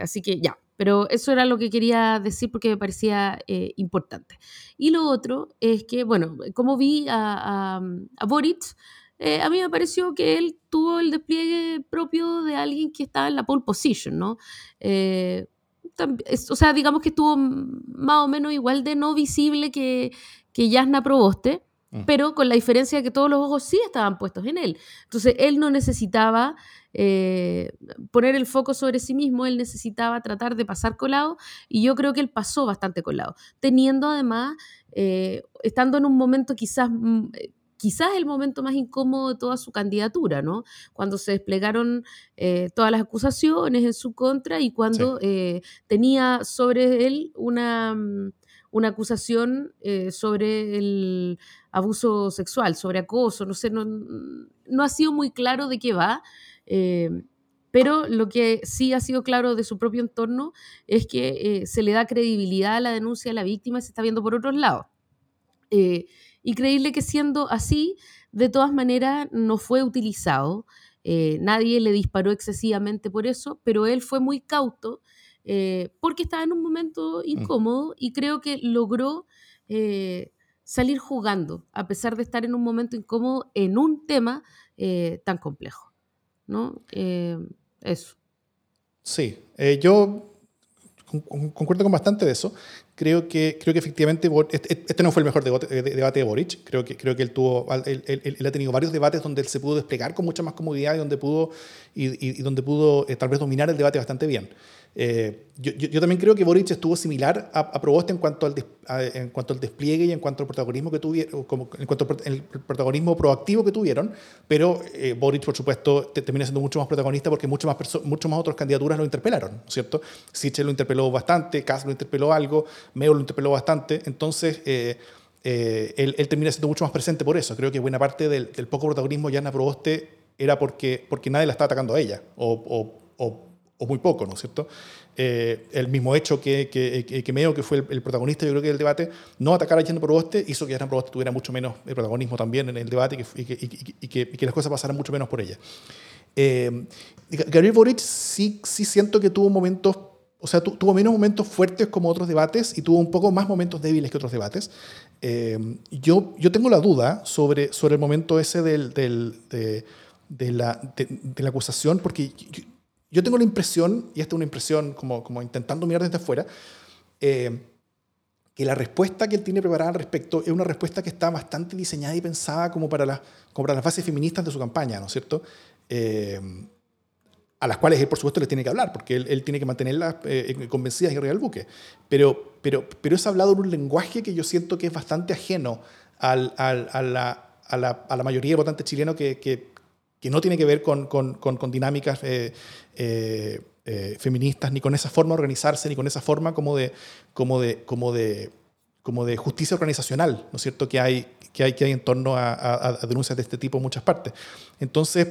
así que ya, pero eso era lo que quería decir porque me parecía eh, importante. Y lo otro es que, bueno, como vi a, a, Boric, eh, a mí me pareció que él tuvo el despliegue propio de alguien que estaba en la pole position, ¿no? Eh, o sea, digamos que estuvo más o menos igual de no visible que, que Yasna Proboste, mm. pero con la diferencia de que todos los ojos sí estaban puestos en él. Entonces, él no necesitaba eh, poner el foco sobre sí mismo, él necesitaba tratar de pasar colado y yo creo que él pasó bastante colado, teniendo además, eh, estando en un momento quizás mm, quizás el momento más incómodo de toda su candidatura, ¿no? Cuando se desplegaron eh, todas las acusaciones en su contra y cuando tenía sobre él una, mm, una acusación eh, sobre el abuso sexual, sobre acoso, no sé, no, no ha sido muy claro de qué va. pero lo que sí ha sido claro de su propio entorno es que se le da credibilidad a la denuncia de la víctima y se está viendo por otros lados. Y creíble que siendo así, de todas maneras, no fue utilizado. Eh, nadie le disparó excesivamente por eso, pero él fue muy cauto eh, porque estaba en un momento mm. incómodo y creo que logró eh, salir jugando, a pesar de estar en un momento incómodo en un tema tan complejo. ¿no? eso. Sí, yo concuerdo con bastante de eso creo que, creo que efectivamente este no fue el mejor debate, de Boric. Creo que, creo que él, tuvo, él, ha tenido varios debates donde él se pudo desplegar con mucha más comodidad y donde pudo, y, donde pudo eh, tal vez dominar el debate bastante bien. Eh, yo, yo, también creo que Boric estuvo similar a, a Proboste en cuanto, al en cuanto al despliegue y en cuanto al protagonismo que tuvieron, como, en cuanto al protagonismo proactivo que tuvieron, pero eh, Boric, por supuesto, termina siendo mucho más protagonista porque muchos más, mucho más otras candidaturas lo interpelaron, ¿cierto? Sichel lo interpeló bastante, Kass lo interpeló algo, Meo lo interpeló bastante, entonces... Eh, él, él, termina siendo mucho más presente por eso. Creo que buena parte del, poco protagonismo ya en Proboste era porque, porque nadie la estaba atacando a ella, o, muy poco, ¿no es cierto? Eh, el mismo hecho que, que, que, Meo, que fue el, protagonista, yo creo que del debate, no atacar a Yana Proboste hizo que Yana Proboste tuviera mucho menos el protagonismo también en el debate y que, las cosas pasaran mucho menos por ella. Eh, Gabriel Boric sí, sí siento que tuvo momentos, o sea, tuvo menos momentos fuertes como otros debates y tuvo un poco más momentos débiles que otros debates. Eh, yo, yo tengo la duda sobre, sobre el momento ese del, del, de, de, la, de, la acusación, porque yo tengo la impresión, y esta es una impresión como, como intentando mirar desde afuera, eh, que la respuesta que él tiene preparada al respecto es una respuesta que está bastante diseñada y pensada como para, las, como para las bases feministas de su campaña, ¿no es cierto? Eh, a las cuales él, por supuesto, les tiene que hablar, porque él, tiene que mantenerlas eh, convencidas y arriba del buque. Pero, pero, pero es hablado en un lenguaje que yo siento que es bastante ajeno al, al, a, la, a, la, a, la, mayoría de votantes chilenos que, que, que no tiene que ver con, con, con, dinámicas eh, eh, eh, feministas, ni con esa forma de organizarse, ni con esa forma como de, como de, como de, como de justicia organizacional, ¿no es cierto?, que hay, que hay, que hay en torno a, denuncias de este tipo en muchas partes. Entonces,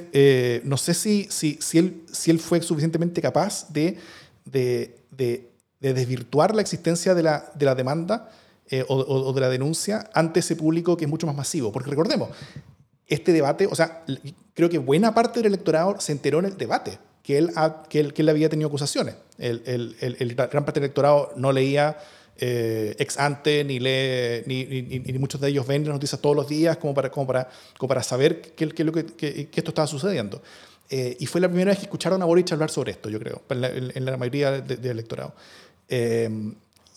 no sé si, si, si, él, si él fue suficientemente capaz de, de, de, desvirtuar la existencia de la, de la demanda o, o, de la denuncia ante ese público que es mucho más masivo. Porque recordemos, este debate, o sea, creo que buena parte del electorado se enteró en el debate que él, que él, que él había tenido acusaciones. El, gran parte del electorado no leía eh, ex ante, ni lee, ni, muchos de ellos ven las noticias todos los días como para, como como para saber qué, qué, que, que, esto estaba sucediendo. Eh, y fue la primera vez que escucharon a Boric hablar sobre esto, yo creo, en la, mayoría del electorado. Eh,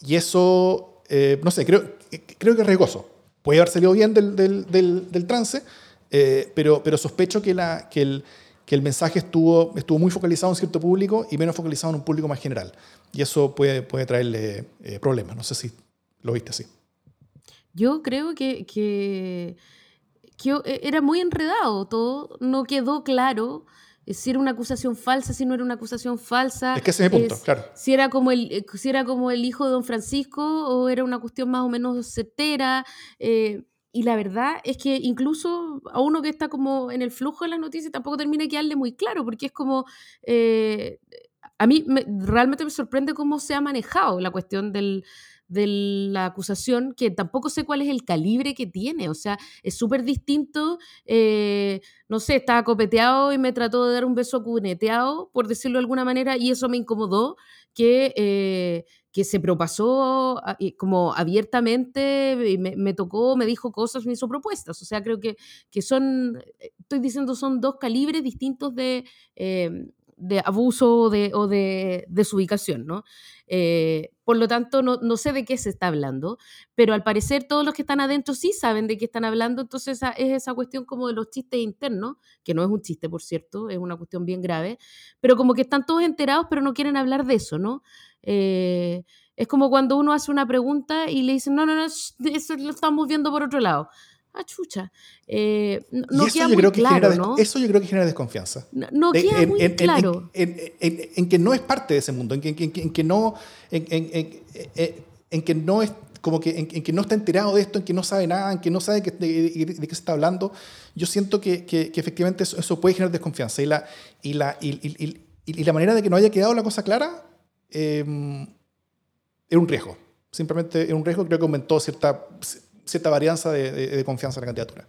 y eso, no sé, creo, creo que es riesgoso. Puede haber salido bien del, del, del, trance, pero, pero sospecho que, la, que, el, que el mensaje estuvo, estuvo muy focalizado en cierto público y menos focalizado en un público más general. Y eso puede, puede traerle eh, problemas. No sé si lo viste así. Yo creo que, que, que, e, era muy enredado todo, no quedó claro si era una acusación falsa, si no era una acusación falsa. Es que ese es mi punto, claro. Si era, como el, eh, si era como el hijo de don Francisco o era una cuestión más o menos certera. Eh, y la verdad es que incluso a uno que está como en el flujo de las noticias tampoco termina de quedarle muy claro, porque es como, eh, a mí realmente me sorprende cómo se ha manejado la cuestión del, de la acusación, que tampoco sé cuál es el calibre que tiene, o sea, es súper distinto, eh, no sé, estaba copeteado y me trató de dar un beso cuneteado, por decirlo de alguna manera, y eso me incomodó, que... Eh, que se propasó ah, como abiertamente, me, tocó, me dijo cosas, me hizo propuestas. O sea, creo que, que son, eh, estoy diciendo, son dos calibres distintos de, em, de abuso o de, o de desubicación, ¿no? Eh, por lo tanto, no, no, sé de qué se está hablando, pero al parecer todos los que están adentro sí saben de qué están hablando, entonces es esa cuestión como de los chistes internos, que no es un chiste, por cierto, es una cuestión bien grave, pero como que están todos enterados, pero no quieren hablar de eso, ¿no? Eh, es como cuando uno hace una pregunta y le dicen, no, no, no, <laughs> eso lo estamos viendo por otro lado. Ah, chucha. Eh, no queda muy claro, ¿no? Eso yo creo que genera desconfianza. No, queda muy claro. En, que no es parte de ese mundo, en que, que no, en, que no es como que en, que no está enterado de esto, en que no sabe nada, en que no sabe de, de, qué se está hablando, yo siento que, que, efectivamente eso, puede generar desconfianza. Y la, y, la, y, y, la manera de que no haya quedado la cosa clara eh, es un riesgo. Simplemente es un riesgo, creo que aumentó cierta cierta varianza de, confianza en la candidatura.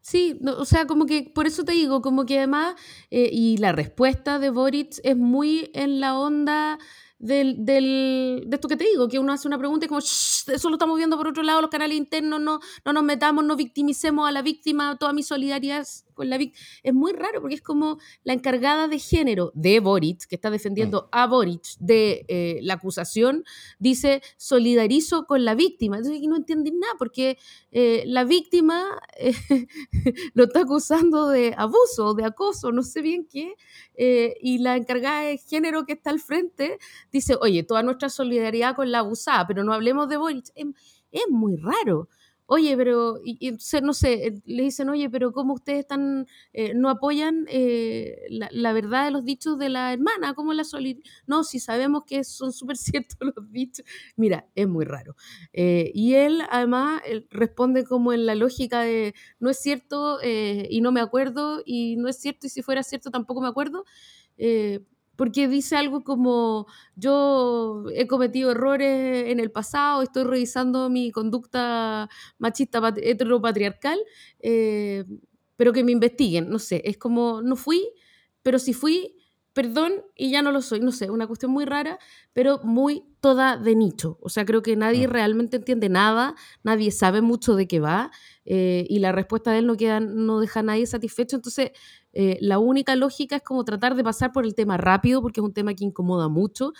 Sí, o sea, como que por eso te digo, como que además, eh, y la respuesta de Boric es muy en la onda del, del, de esto que te digo, que uno hace una pregunta y como, eso lo estamos viendo por otro lado, los canales internos, no, no nos metamos, no victimicemos a la víctima, toda mi solidaridad con la víctima. Es muy raro porque es como la encargada de género de Boric, que está defendiendo mm. a Boric de eh, la acusación, dice solidarizo con la víctima. Entonces no entienden nada porque eh, la víctima eh, <laughs> lo está acusando de abuso, de acoso, no sé bien qué, y la encargada de género que está al frente dice, oye, toda nuestra solidaridad con la abusada, pero no hablemos de Boric. es muy raro oye, pero, y, no sé, eh, le dicen, oye, pero ¿cómo ustedes están, eh, no apoyan eh, la, verdad de los dichos de la hermana? ¿Cómo la solidaridad? No, si sabemos que son súper <laughs> ciertos los dichos. Mira, es muy raro. y él, además, responde como en la lógica de, no es cierto y no me acuerdo, y no es cierto y si fuera cierto tampoco me acuerdo porque dice algo como yo he cometido errores en el pasado, estoy revisando mi conducta machista heteropatriarcal, eh, pero que me investiguen, no sé, es como no fui, pero si fui, perdón y ya no lo soy, no sé, una cuestión muy rara, pero muy toda de nicho, o sea, creo que nadie mm. realmente entiende nada, nadie sabe mucho de qué va eh, y la respuesta de él no, queda, no deja a nadie satisfecho, entonces eh, la única lógica es como tratar de pasar por el tema rápido, porque es un tema que incomoda mucho,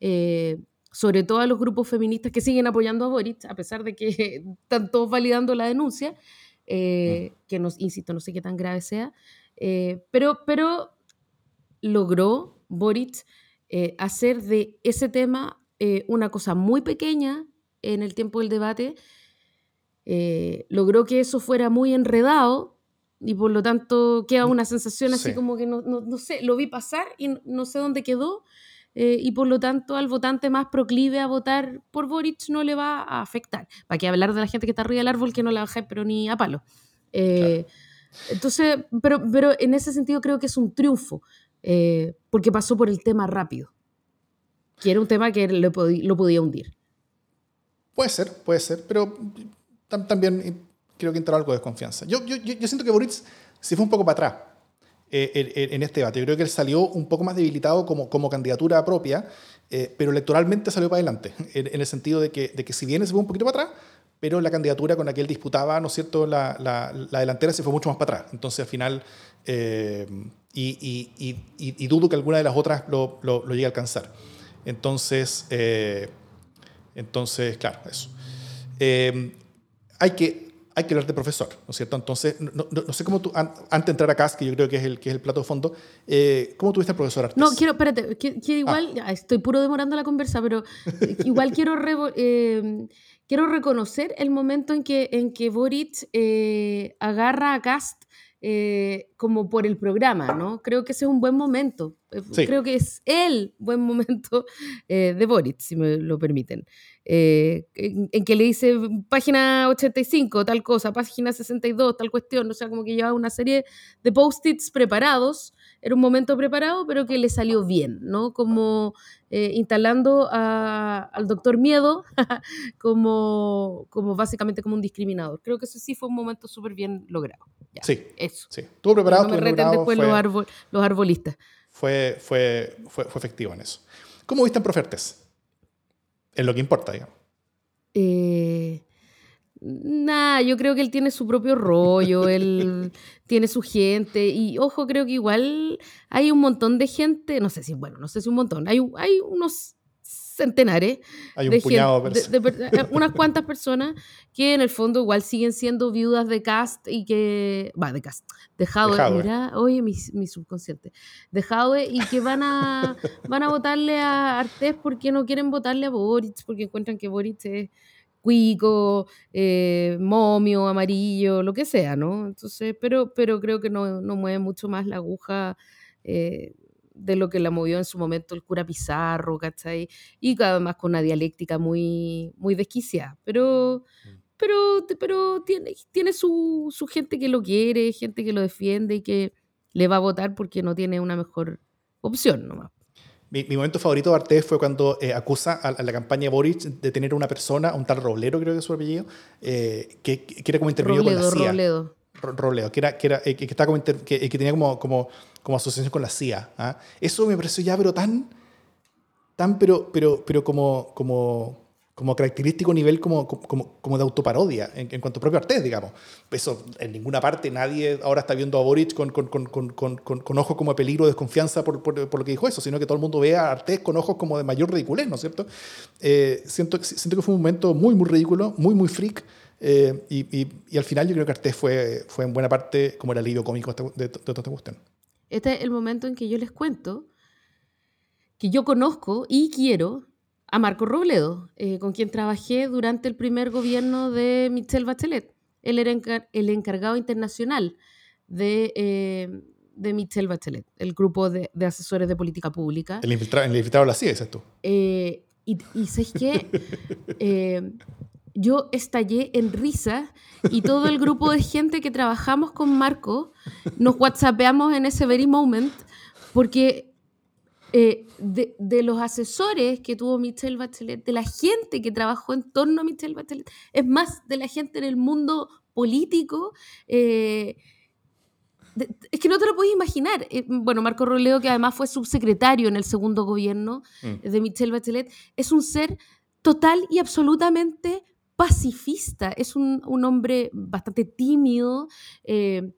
eh, sobre todo a los grupos feministas que siguen apoyando a Boric, a pesar de que <laughs> están todos validando la denuncia, eh, que nos, insisto, no sé qué tan grave sea, pero, pero logró Boric hacer de ese tema una cosa muy pequeña en el tiempo del debate, logró que eso fuera muy enredado, y por lo tanto queda una sensación así como que no, no, no, sé, lo vi pasar y no, sé dónde quedó eh, y por lo tanto al votante más proclive a votar por Boric no le va a afectar. ¿Para qué hablar de la gente que está arriba del árbol que no la baja pero ni a palo? Eh, entonces, pero, pero en ese sentido creo que es un triunfo eh, porque pasó por el tema rápido, que era un tema que lo, lo podía hundir. Puede ser, puede ser, pero también creo que entró algo de desconfianza. Yo, yo, yo siento que Boric se fue un poco para atrás eh, en, este debate. Yo creo que él salió un poco más debilitado como, como candidatura propia, eh, pero electoralmente salió para adelante, <laughs> en, el sentido de que, de que si bien se fue un poquito para atrás, pero la candidatura con la que él disputaba, ¿no es cierto?, la, la, la delantera se fue mucho más para atrás. Entonces, al final, eh, y, y, y, dudo que alguna de las otras lo, lo, llegue a alcanzar. Entonces, entonces claro, eso. hay que hay que hablar de profesor, ¿no es cierto? Entonces, no, sé cómo tú, antes de entrar a CAS, que yo creo que es el, que es el plato de fondo, eh, ¿cómo tuviste al profesor Artes? No, quiero, espérate, que, igual, ah. estoy puro demorando la conversa, pero igual <laughs> quiero, eh, quiero reconocer el momento en que, en que Boric eh, agarra a Cast como por el programa, ¿no? Creo que ese es un buen momento. Creo que es el buen momento de Boric, si me lo permiten. Eh, en, que le dice página 85, tal cosa, página 62, tal cuestión, o sea, como que llevaba una serie de post-its preparados, era un momento preparado, pero que le salió bien, ¿no? Como eh, instalando al doctor Miedo <laughs> como, como básicamente como un discriminador. Creo que ese sí fue un momento súper bien logrado. sí, eso. Sí, estuvo preparado. No me reten después los, los arbolistas. Fue, fue, fue, fue efectivo en eso. ¿Cómo viste en Profertes? Es lo que importa, digamos. Eh, Nah, yo creo que él tiene su propio rollo, <laughs> él tiene su gente y ojo, creo que igual hay un montón de gente, no sé si, bueno, no sé si un montón, hay, hay unos centenares Hay un de puñado de gente, de- de per- eh, unas cuantas <laughs> personas que en el fondo igual siguen siendo viudas de cast y que, va, de cast, de Jadwe, Jadwe. mira, oye, mi, mi subconsciente, de Jadwe y que van a, <laughs> van a votarle a Artés porque no quieren votarle a Boric, porque encuentran que Boric es cuico, eh, momio, amarillo, lo que sea, ¿no? Entonces, pero, pero creo que no, no mueve mucho más la aguja eh, de lo que la movió en su momento el cura Pizarro, ¿cachai? Y además con una dialéctica muy, muy desquiciada. Pero, pero, pero tiene, tiene su, su gente que lo quiere, gente que lo defiende y que le va a votar porque no tiene una mejor opción nomás. Mi, mi momento favorito de Artés fue cuando eh, acusa a, a la campaña Boric de tener una persona, un tal Roblero, creo que es su apellido, eh, que, que era como intervenido con la Robledo, CIA. Robledo. Ro- Robledo, que, era, que, era, eh, que, estaba como inter- que, que tenía como, como, como asociación con la CIA. ¿ah? Eso me pareció ya, pero tan, tan pero, pero, pero como, como, como característico nivel como, como, como de autoparodia, en, en cuanto a propio Artés, digamos. Eso, en ninguna parte nadie ahora está viendo a Boric con, con, con- con ojos como de peligro, desconfianza por, por, por lo que dijo eso, sino que todo el mundo ve a Artés con ojos como de mayor ridiculez, ¿no es cierto? Eh, siento, siento que fue un momento muy, muy ridículo, muy, muy freak. Eh, y, y, y al final yo creo que Artés fue, fue en buena parte como el alivio cómico de, de, de toda esta cuestión. Este es el momento en que yo les cuento que yo conozco y quiero a Marco Robledo, eh, con quien trabajé durante el primer gobierno de Michelle Bachelet. Él era encar- el encargado internacional de, eh, de Michelle Bachelet, el grupo de, de asesores de política pública. El infiltrado, el infiltrado de la CIA, dices tú. Eh, y, y ¿sabes qué? <laughs> Yo estallé en risa y todo el grupo de gente que trabajamos con Marco nos whatsappeamos en ese very moment porque eh, de, de los asesores que tuvo Michelle Bachelet, de la gente que trabajó en torno a Michelle Bachelet, es más, de la gente en el mundo político, eh, de- es que no te lo puedes imaginar. Eh, bueno, Marco Roleo, que además fue subsecretario en el segundo gobierno Mm. de Michelle Bachelet, es un ser total y absolutamente pacifista. Es un, un hombre bastante tímido, eh,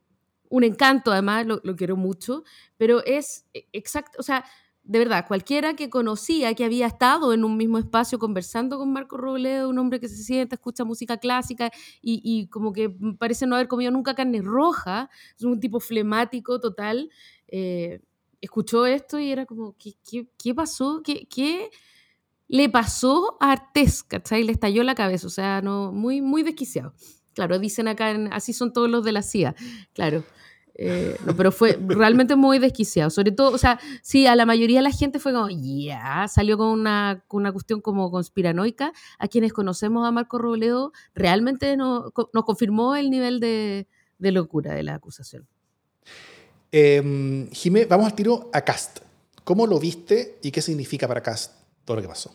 un encanto además, lo, lo quiero mucho, pero es eh, exacto, o sea, de verdad, cualquiera que conocía, que había estado en un mismo espacio conversando con Marco Robledo, un hombre que se sienta, escucha música clásica y, y como que parece no haber comido nunca carne roja, es un tipo flemático total, eh, escuchó esto y era como, ¿qué, qué, qué pasó? ¿Qué, ¿Qué le pasó a Artés? ¿Cachai? Le estalló la cabeza, o sea, no, muy, muy desquiciado. Claro, dicen acá, en- así son todos los de la CIA, claro. Eh, no, pero fue realmente muy desquiciado. Sobre todo, o sea, sí, a la mayoría de la gente fue como, ya, salió con una, con una cuestión como conspiranoica. A quienes conocemos a Marco Robledo, realmente nos confirmó el nivel de, de locura de la acusación. Eh, Jimé, vamos al tiro a Cast. ¿Cómo lo viste y qué significa para Cast todo lo que pasó?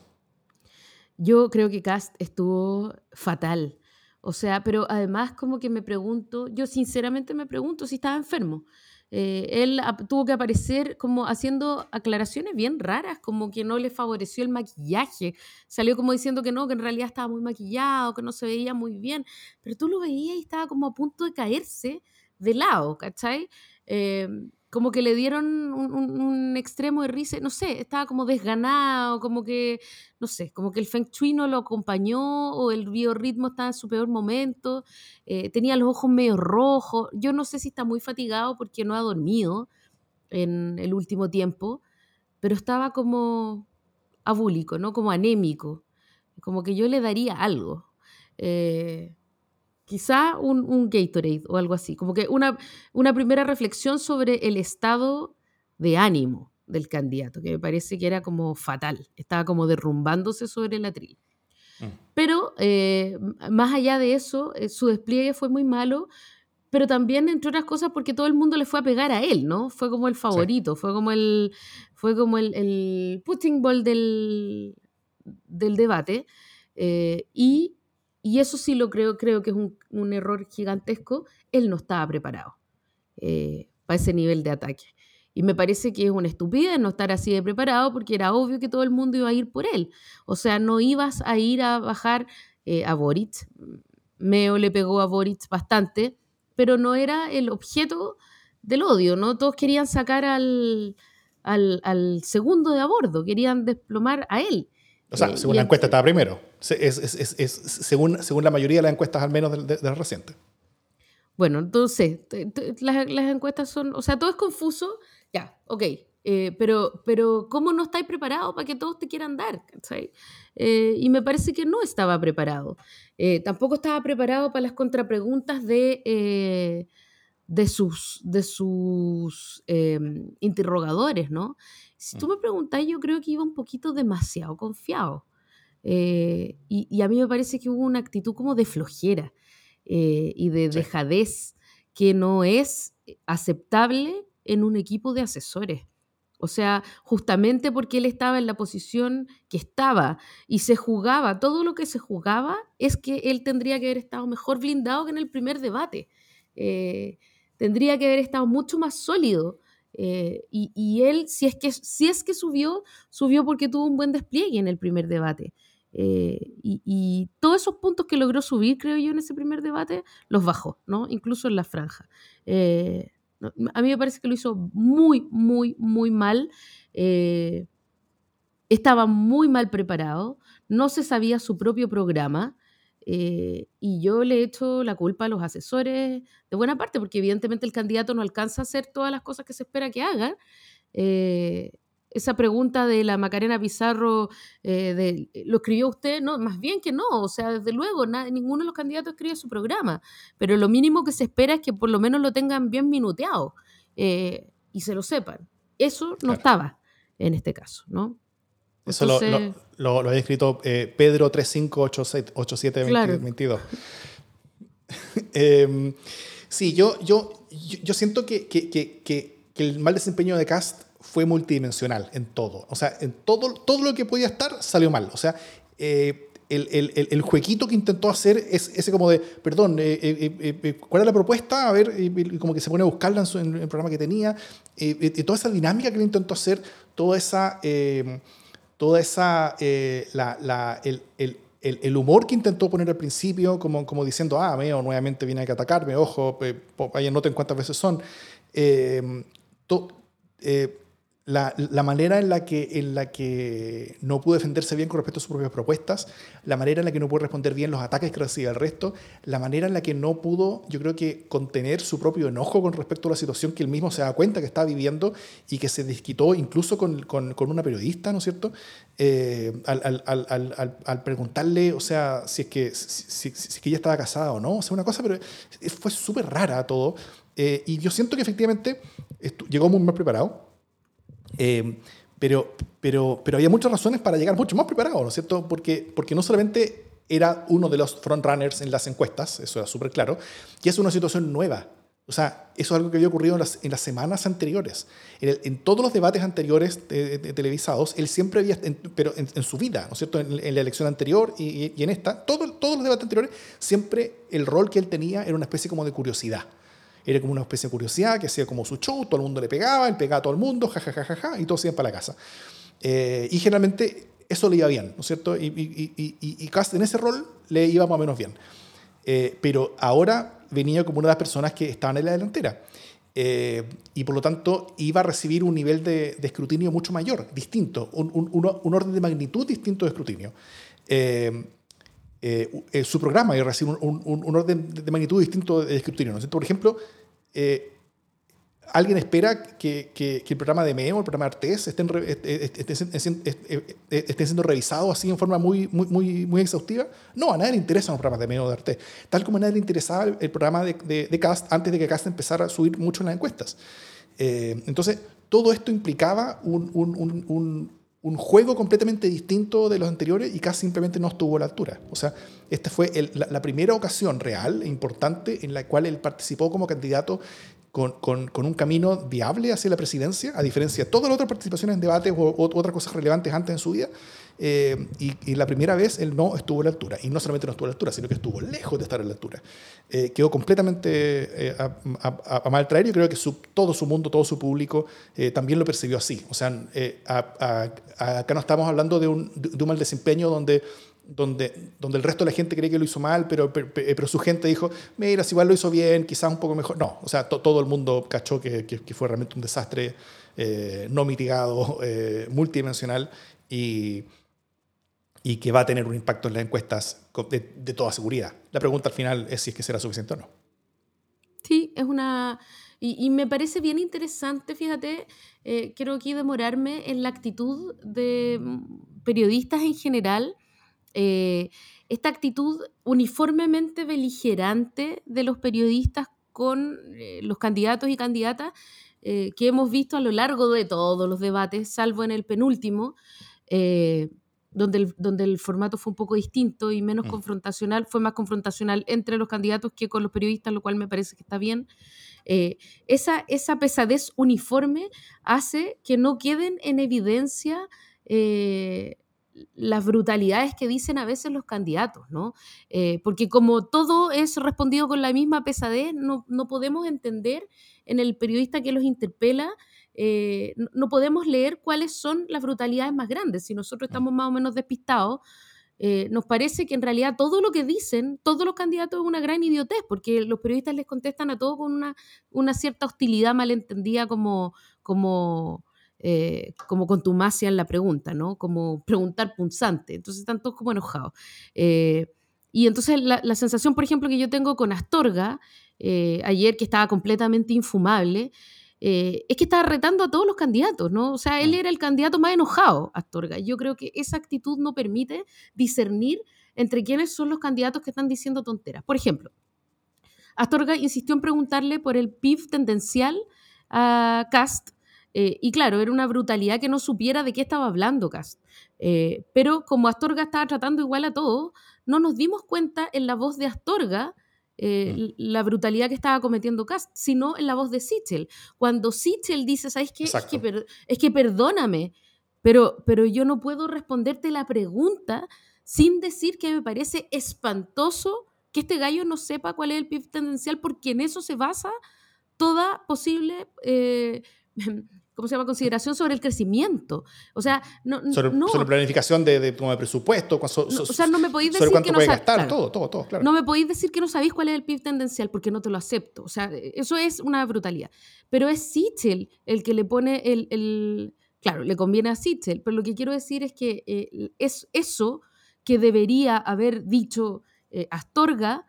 Yo creo que Cast estuvo fatal. O sea, pero además como que me pregunto, yo sinceramente me pregunto si estaba enfermo. Eh, él tuvo que aparecer como haciendo aclaraciones bien raras, como que no le favoreció el maquillaje. Salió como diciendo que no, que en realidad estaba muy maquillado, que no se veía muy bien. Pero tú lo veías y estaba como a punto de caerse de lado, ¿cachai? Eh, como que le dieron un, un- extremo de risa, no sé, estaba como desganado, como que no sé, como que el Feng Shui no lo acompañó o el biorritmo estaba en su peor momento, eh, tenía los ojos medio rojos, yo no sé si está muy fatigado porque no ha dormido en el último tiempo, pero estaba como abúlico, ¿no? Como anémico, como que yo le daría algo. Eh, quizá un, un Gatorade o algo así, como que una, una primera reflexión sobre el estado de ánimo del candidato, que me parece que era como fatal, estaba como derrumbándose sobre el atril. Mm. Pero eh, más allá de eso, eh, su despliegue fue muy malo, pero también, entre otras cosas, porque todo el mundo le fue a pegar a él, ¿no? Fue como el favorito, fue como el, fue como el, el punching ball del, del debate. eh, y, y eso sí lo creo, creo que es un, error gigantesco. Él no estaba preparado eh, para ese nivel de ataque. Y me parece que es una estupidez no estar así de preparado porque era obvio que todo el mundo iba a ir por él. O sea, no ibas a ir a bajar eh, a Boric. Meo le pegó a Boric bastante, pero no era el objeto del odio, ¿no? Todos querían sacar al, al, segundo de a bordo, querían desplomar a él. O sea, eh, según la encuesta estaba primero. Es, es, según, según la mayoría de las encuestas, al menos de, las recientes. Bueno, entonces, las, las, encuestas son, o sea, todo es confuso. Ya, ok, eh, pero, pero ¿cómo no estáis preparados para que todos te quieran dar? Eh, y me parece que no estaba preparado. Eh, tampoco estaba preparado para las contrapreguntas de, de sus, de sus em, interrogadores, ¿no? Si tú mm. me preguntás, yo creo que iba un poquito demasiado confiado. Y, y, a mí me parece que hubo una actitud como de flojera y de dejadez que no es aceptable en un equipo de asesores. O sea, justamente porque él estaba en la posición que estaba y se jugaba, todo lo que se jugaba es que él tendría que haber estado mejor blindado que en el primer debate. Eh, tendría que haber estado mucho más sólido. Eh, y, él, si es, que, si es que subió, subió porque tuvo un buen despliegue en el primer debate. Eh, y, todos esos puntos que logró subir, creo yo, en ese primer debate, los bajó, ¿no? Incluso en la franja. A mí me parece que lo hizo muy, muy, muy mal. Eh, estaba muy mal preparado, no se sabía su propio programa. Eh, y yo le he hecho la culpa a los asesores de buena parte, porque evidentemente el candidato no alcanza a hacer todas las cosas que se espera que haga. Eh, esa pregunta de la Macarena Pizarro, eh, de, eh, ¿lo escribió usted? No, más bien que no, o sea, desde luego, ninguno de los candidatos escribe su programa, pero lo mínimo que se espera es que por lo menos lo tengan bien minuteado eh, y se lo sepan. Eso no estaba en este caso, ¿no? Eso lo, lo, lo, ha escrito Pedro 358722. <laughs> Em, sí, yo, yo, yo, siento que, que, que, que el mal desempeño de Cast fue multidimensional en todo. O sea, en todo, todo lo que podía estar salió mal. O sea, eh, el, el, el, jueguito que intentó hacer es ese como de, perdón, eh, eh, ¿cuál es la propuesta? A ver, como que se pone a buscarla en, el programa que tenía. toda esa dinámica que le intentó hacer, toda esa, toda esa, la, la, el, el, humor que intentó poner al principio, como, como diciendo, ah, veo, nuevamente viene a atacarme, ojo, vaya, noten cuántas veces son. To, la, la, manera en la, que, en la que no pudo defenderse bien con respecto a sus propias propuestas, la manera en la que no pudo responder bien los ataques que recibía el resto, la manera en la que no pudo, yo creo que, contener su propio enojo con respecto a la situación que él mismo se da cuenta que estaba viviendo y que se desquitó incluso con, con, con una periodista, ¿no es cierto? Eh, al, al, al, al, preguntarle, o sea, si es, que, si, si, que ella estaba casada o no, o sea, una cosa, pero fue súper rara todo. Eh, y yo siento que efectivamente llegó muy mal preparado eh, pero, pero, pero había muchas razones para llegar mucho más preparado, ¿no es cierto? Porque, porque no solamente era uno de los frontrunners en las encuestas, eso era súper claro, y es una situación nueva. O sea, eso es algo que había ocurrido en las, en las semanas anteriores. En, en, todos los debates anteriores televisados, él siempre había, pero en, su vida, ¿no es cierto? En, la elección anterior y, y, en esta, todo, todos los debates anteriores, siempre el rol que él tenía era una especie como de curiosidad. Era como una especie de curiosidad que hacía como su show, todo el mundo le pegaba, él pegaba a todo el mundo, jajajaja, ja, ja, ja, y todos iban para la casa. Eh, y generalmente eso le iba bien, ¿no es cierto? Y, y, y, y, Cast en ese rol le iba más o menos bien. Eh, pero ahora venía como una de las personas que estaban en la delantera. Eh, y por lo tanto iba a recibir un nivel de, de escrutinio mucho mayor, distinto, un, un, un, orden de magnitud distinto de escrutinio. su programa iba a recibir un, orden de magnitud distinto de escrutinio. ¿no es cierto? Por ejemplo, eh, ¿Alguien espera que, el programa de MEO, el programa de Artes, estén, estén, siendo revisados así en forma muy, muy, muy, muy exhaustiva? No, a nadie le interesan los programas de MEO de Artes. Tal como a nadie le interesaba el, programa de, de, Cast antes de que Cast empezara a subir mucho en las encuestas. Eh, entonces, todo esto implicaba un, un, un, un, juego completamente distinto de los anteriores y Cast simplemente no estuvo a la altura. O sea, esta fue la, primera ocasión real e importante en la cual él participó como candidato con, con, un camino viable hacia la presidencia, a diferencia de todas las otras participaciones en debates o, otras cosas relevantes antes en su vida. Eh, y, la primera vez él no estuvo a la altura. Y no solamente no estuvo a la altura, sino que estuvo lejos de estar a la altura. Eh, quedó completamente eh, a, a, a, mal traer. Yo creo que su, todo su mundo, todo su público también lo percibió así. O sea, acá no estamos hablando de un, de un mal desempeño donde donde, donde el resto de la gente cree que lo hizo mal, pero, pero, su gente dijo, mira, si igual lo hizo bien, quizás un poco mejor. No, o sea, todo el mundo cachó que, que, fue realmente un desastre eh, no mitigado, eh, multidimensional y, y que va a tener un impacto en las encuestas de, de, toda seguridad. La pregunta al final es si es que será suficiente o no. Sí, es una... Y, me parece bien interesante, fíjate, eh, quiero aquí demorarme en la actitud de mm, periodistas en general, eh, esta actitud uniformemente beligerante de los periodistas con eh, los candidatos y candidatas que hemos visto a lo largo de todos los debates, salvo en el penúltimo, donde el, donde el formato fue un poco distinto y menos mm. confrontacional, fue más confrontacional entre los candidatos que con los periodistas, lo cual me parece que está bien. Eh, esa, esa pesadez uniforme hace que no queden en evidencia eh, las brutalidades que dicen a veces los candidatos, ¿no? Eh, porque como todo es respondido con la misma pesadez, no, no podemos entender en el periodista que los interpela no podemos leer cuáles son las brutalidades más grandes. Si nosotros estamos más o menos despistados, eh, nos parece que en realidad todo lo que dicen, todos los candidatos es una gran idiotez, porque los periodistas les contestan a todos con una, una cierta hostilidad malentendida como, como, eh, como contumacia en la pregunta, ¿no? Como preguntar punzante. Entonces están todos como enojados. Eh, y entonces la, la, sensación, por ejemplo, que yo tengo con Astorga, ayer que estaba completamente infumable, eh, es que estaba retando a todos los candidatos, ¿no? O sea, él era el candidato más enojado, Astorga. Yo creo que esa actitud no permite discernir entre quiénes son los candidatos que están diciendo tonteras. Por ejemplo, Astorga insistió en preguntarle por el PIB tendencial a Cast, eh, y claro, era una brutalidad que no supiera de qué estaba hablando Cast. Eh, pero como Astorga estaba tratando igual a todos, no nos dimos cuenta en la voz de Astorga eh, mm. la brutalidad que estaba cometiendo Cast, sino en la voz de Sichel. Cuando Sichel dice, ¿sabes qué? Es que, perdóname, pero, pero yo no puedo responderte la pregunta sin decir que me parece espantoso que este gallo no sepa cuál es el PIB tendencial, porque en eso se basa toda posible eh, <laughs> ¿cómo se llama? Consideración sobre el crecimiento. O sea, no... Sobre, no, sobre planificación de, de, presupuesto, o sea, no me podéis decir cuánto que puede gastar, todo, todo, todo, claro. No me podéis decir que no sabéis cuál es el PIB tendencial porque no te lo acepto. O sea, eso es una brutalidad. Pero es Sichel el que le pone el... el claro, le conviene a Sichel, pero lo que quiero decir es que eh, es eso que debería haber dicho eh, Astorga,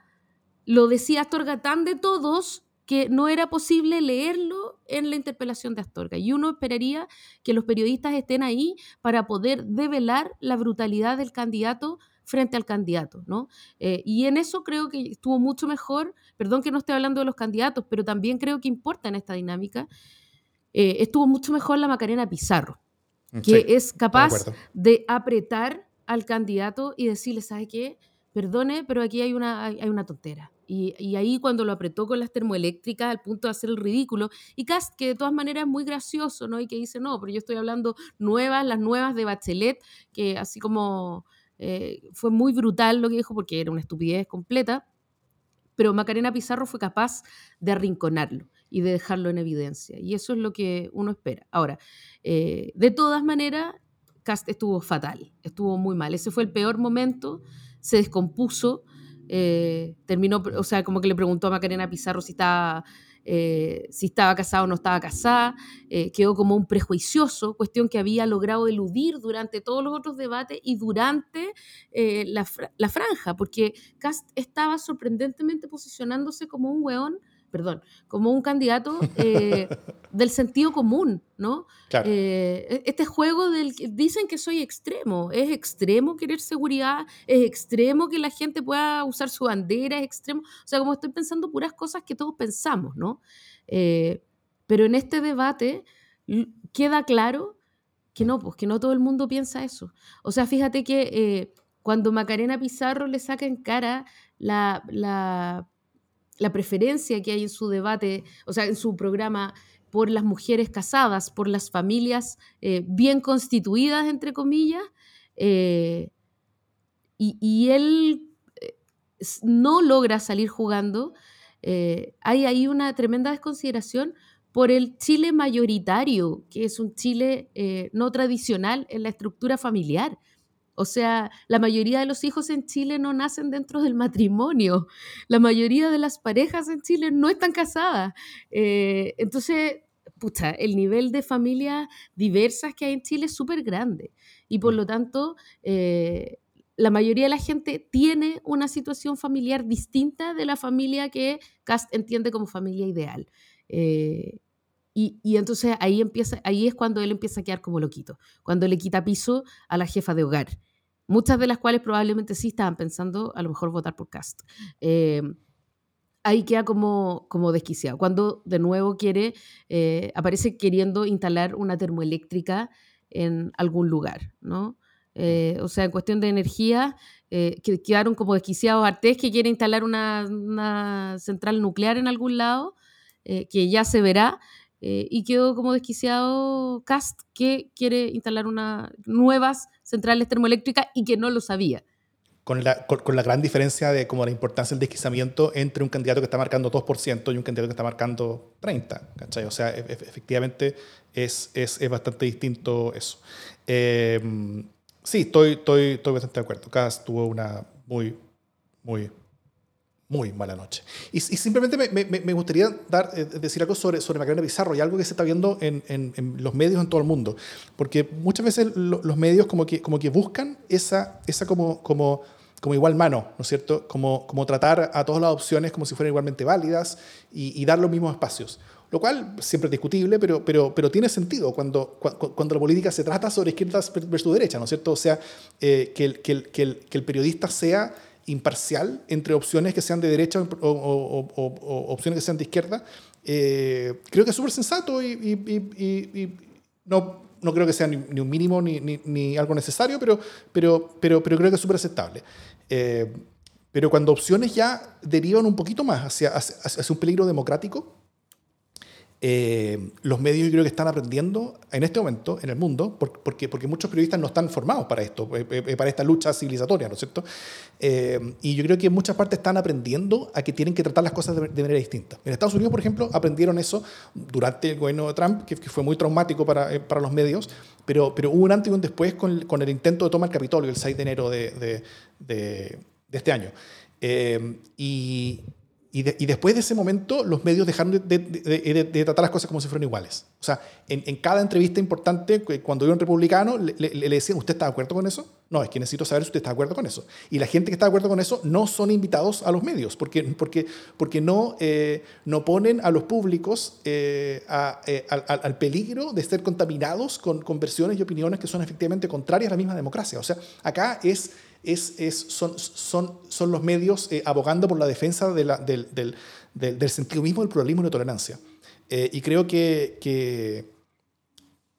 lo decía Astorga tan de todos que no era posible leerlo en la interpelación de Astorga. Y uno esperaría que los periodistas estén ahí para poder develar la brutalidad del candidato frente al candidato, ¿no? Eh, y en eso creo que estuvo mucho mejor, perdón que no esté hablando de los candidatos, pero también creo que importa en esta dinámica, eh, estuvo mucho mejor la Macarena Pizarro, mm, que es capaz de, apretar al candidato y decirle, ¿sabe qué? Perdone, pero aquí hay una, hay una tontera y, ahí cuando lo apretó con las termoeléctricas al punto de hacer el ridículo. Y Cast, que de todas maneras es muy gracioso, ¿no? Y que dice, no, pero yo estoy hablando nuevas, las nuevas de Bachelet, que así como eh, fue muy brutal lo que dijo porque era una estupidez completa. Pero Macarena Pizarro fue capaz de arrinconarlo y de dejarlo en evidencia. Y eso es lo que uno espera. Ahora, eh, de todas maneras, Cast estuvo fatal, estuvo muy mal. Ese fue el peor momento, se descompuso. Eh, terminó, o sea, como que le preguntó a Macarena Pizarro si estaba, eh, si estaba casado o no estaba casada, eh, quedó como un prejuicioso, cuestión que había logrado eludir durante todos los otros debates y durante la, la, franja, porque Cast estaba sorprendentemente posicionándose como un weón perdón, como un candidato eh, <laughs> del sentido común, ¿no? Eh, e, este juego del dicen que soy extremo, es extremo querer seguridad, es extremo que la gente pueda usar su bandera, es extremo, o sea, como estoy pensando puras cosas que todos pensamos, ¿no? Eh, pero en este debate queda claro que no, pues que no todo el mundo piensa eso. O sea, fíjate que cuando Macarena Pizarro le saca en cara la, la la preferencia que hay en su debate, o sea, en su programa por las mujeres casadas, por las familias eh, bien constituidas, entre comillas, eh, y, él eh, no logra salir jugando, hay ahí una tremenda desconsideración por el Chile mayoritario, que es un Chile no tradicional en la estructura familiar. O sea, la mayoría de los hijos en Chile no nacen dentro del matrimonio. La mayoría de las parejas en Chile no están casadas. Eh, entonces, pucha, el nivel de familias diversas que hay en Chile es súper grande. Y por lo tanto, eh, la mayoría de la gente tiene una situación familiar distinta de la familia que Cast entiende como familia ideal. Eh, y, entonces ahí, empieza, ahí es cuando él empieza a quedar como loquito, cuando le quita piso a la jefa de hogar, muchas de las cuales probablemente sí estaban pensando a lo mejor votar por Cast. Eh, ahí queda como, como desquiciado, cuando de nuevo quiere, eh, aparece queriendo instalar una termoeléctrica en algún lugar, ¿no? Eh, o sea, en cuestión de energía, que quedaron como desquiciados Artés que quiere instalar una, central nuclear en algún lado, que ya se verá, eh, y quedó como desquiciado Cast que quiere instalar una, nuevas centrales termoeléctricas y que no lo sabía. Con la, con, la gran diferencia de como la importancia del desquiciamiento entre un candidato que está marcando 2% y un candidato que está marcando 30%. ¿cachai? O sea, e, e, efectivamente es, es, es, bastante distinto eso. Eh, sí, estoy, estoy, estoy bastante de acuerdo. Cast tuvo una muy, muy muy mala noche. Y, simplemente me, me, gustaría dar, eh, decir algo sobre, sobre Macarena Pizarro y algo que se está viendo en, en, los medios en todo el mundo. Porque muchas veces los medios como que, como que buscan esa, esa como, como, como igual mano, ¿no es cierto? Como, como tratar a todas las opciones como si fueran igualmente válidas y, dar los mismos espacios. Lo cual siempre es discutible, pero, pero, pero tiene sentido cuando, cuando, la política se trata sobre izquierda versus derecha, ¿no es cierto? O sea, eh, que, que, que el periodista sea imparcial entre opciones que sean de derecha o, opciones que sean de izquierda, eh, creo que es súper sensato y, no, no creo que sea ni, un mínimo ni, ni, algo necesario, pero, pero, pero, pero creo que es súper aceptable. Eh, pero cuando opciones ya derivan un poquito más hacia, hacia un peligro democrático, eh, los medios yo creo que están aprendiendo en este momento en el mundo, porque, porque muchos periodistas no están formados para esto, eh, eh, para esta lucha civilizatoria, ¿no es cierto? y yo creo que en muchas partes están aprendiendo a que tienen que tratar las cosas de, manera distinta. En Estados Unidos, por ejemplo, aprendieron eso durante el gobierno de Trump, que, fue muy traumático para, para, los medios, pero, pero hubo un antes y un después con, con el intento de tomar el Capitolio el 6 de enero de, de, de este año. y, y, después de ese momento, los medios dejaron de, tratar las cosas como si fueran iguales. O sea, en, cada entrevista importante, cuando yo un republicano, le, le, decían, ¿usted está de acuerdo con eso? No, es que necesito saber si usted está de acuerdo con eso. Y la gente que está de acuerdo con eso no son invitados a los medios, porque, porque, porque no, eh, no ponen a los públicos eh, eh, al, peligro de ser contaminados con, con versiones y opiniones que son efectivamente contrarias a la misma democracia. O sea, acá es es, es, son, son, son los medios eh, abogando por la defensa de la, del, del, del, sentido mismo del pluralismo y la tolerancia. Eh, y creo que, que,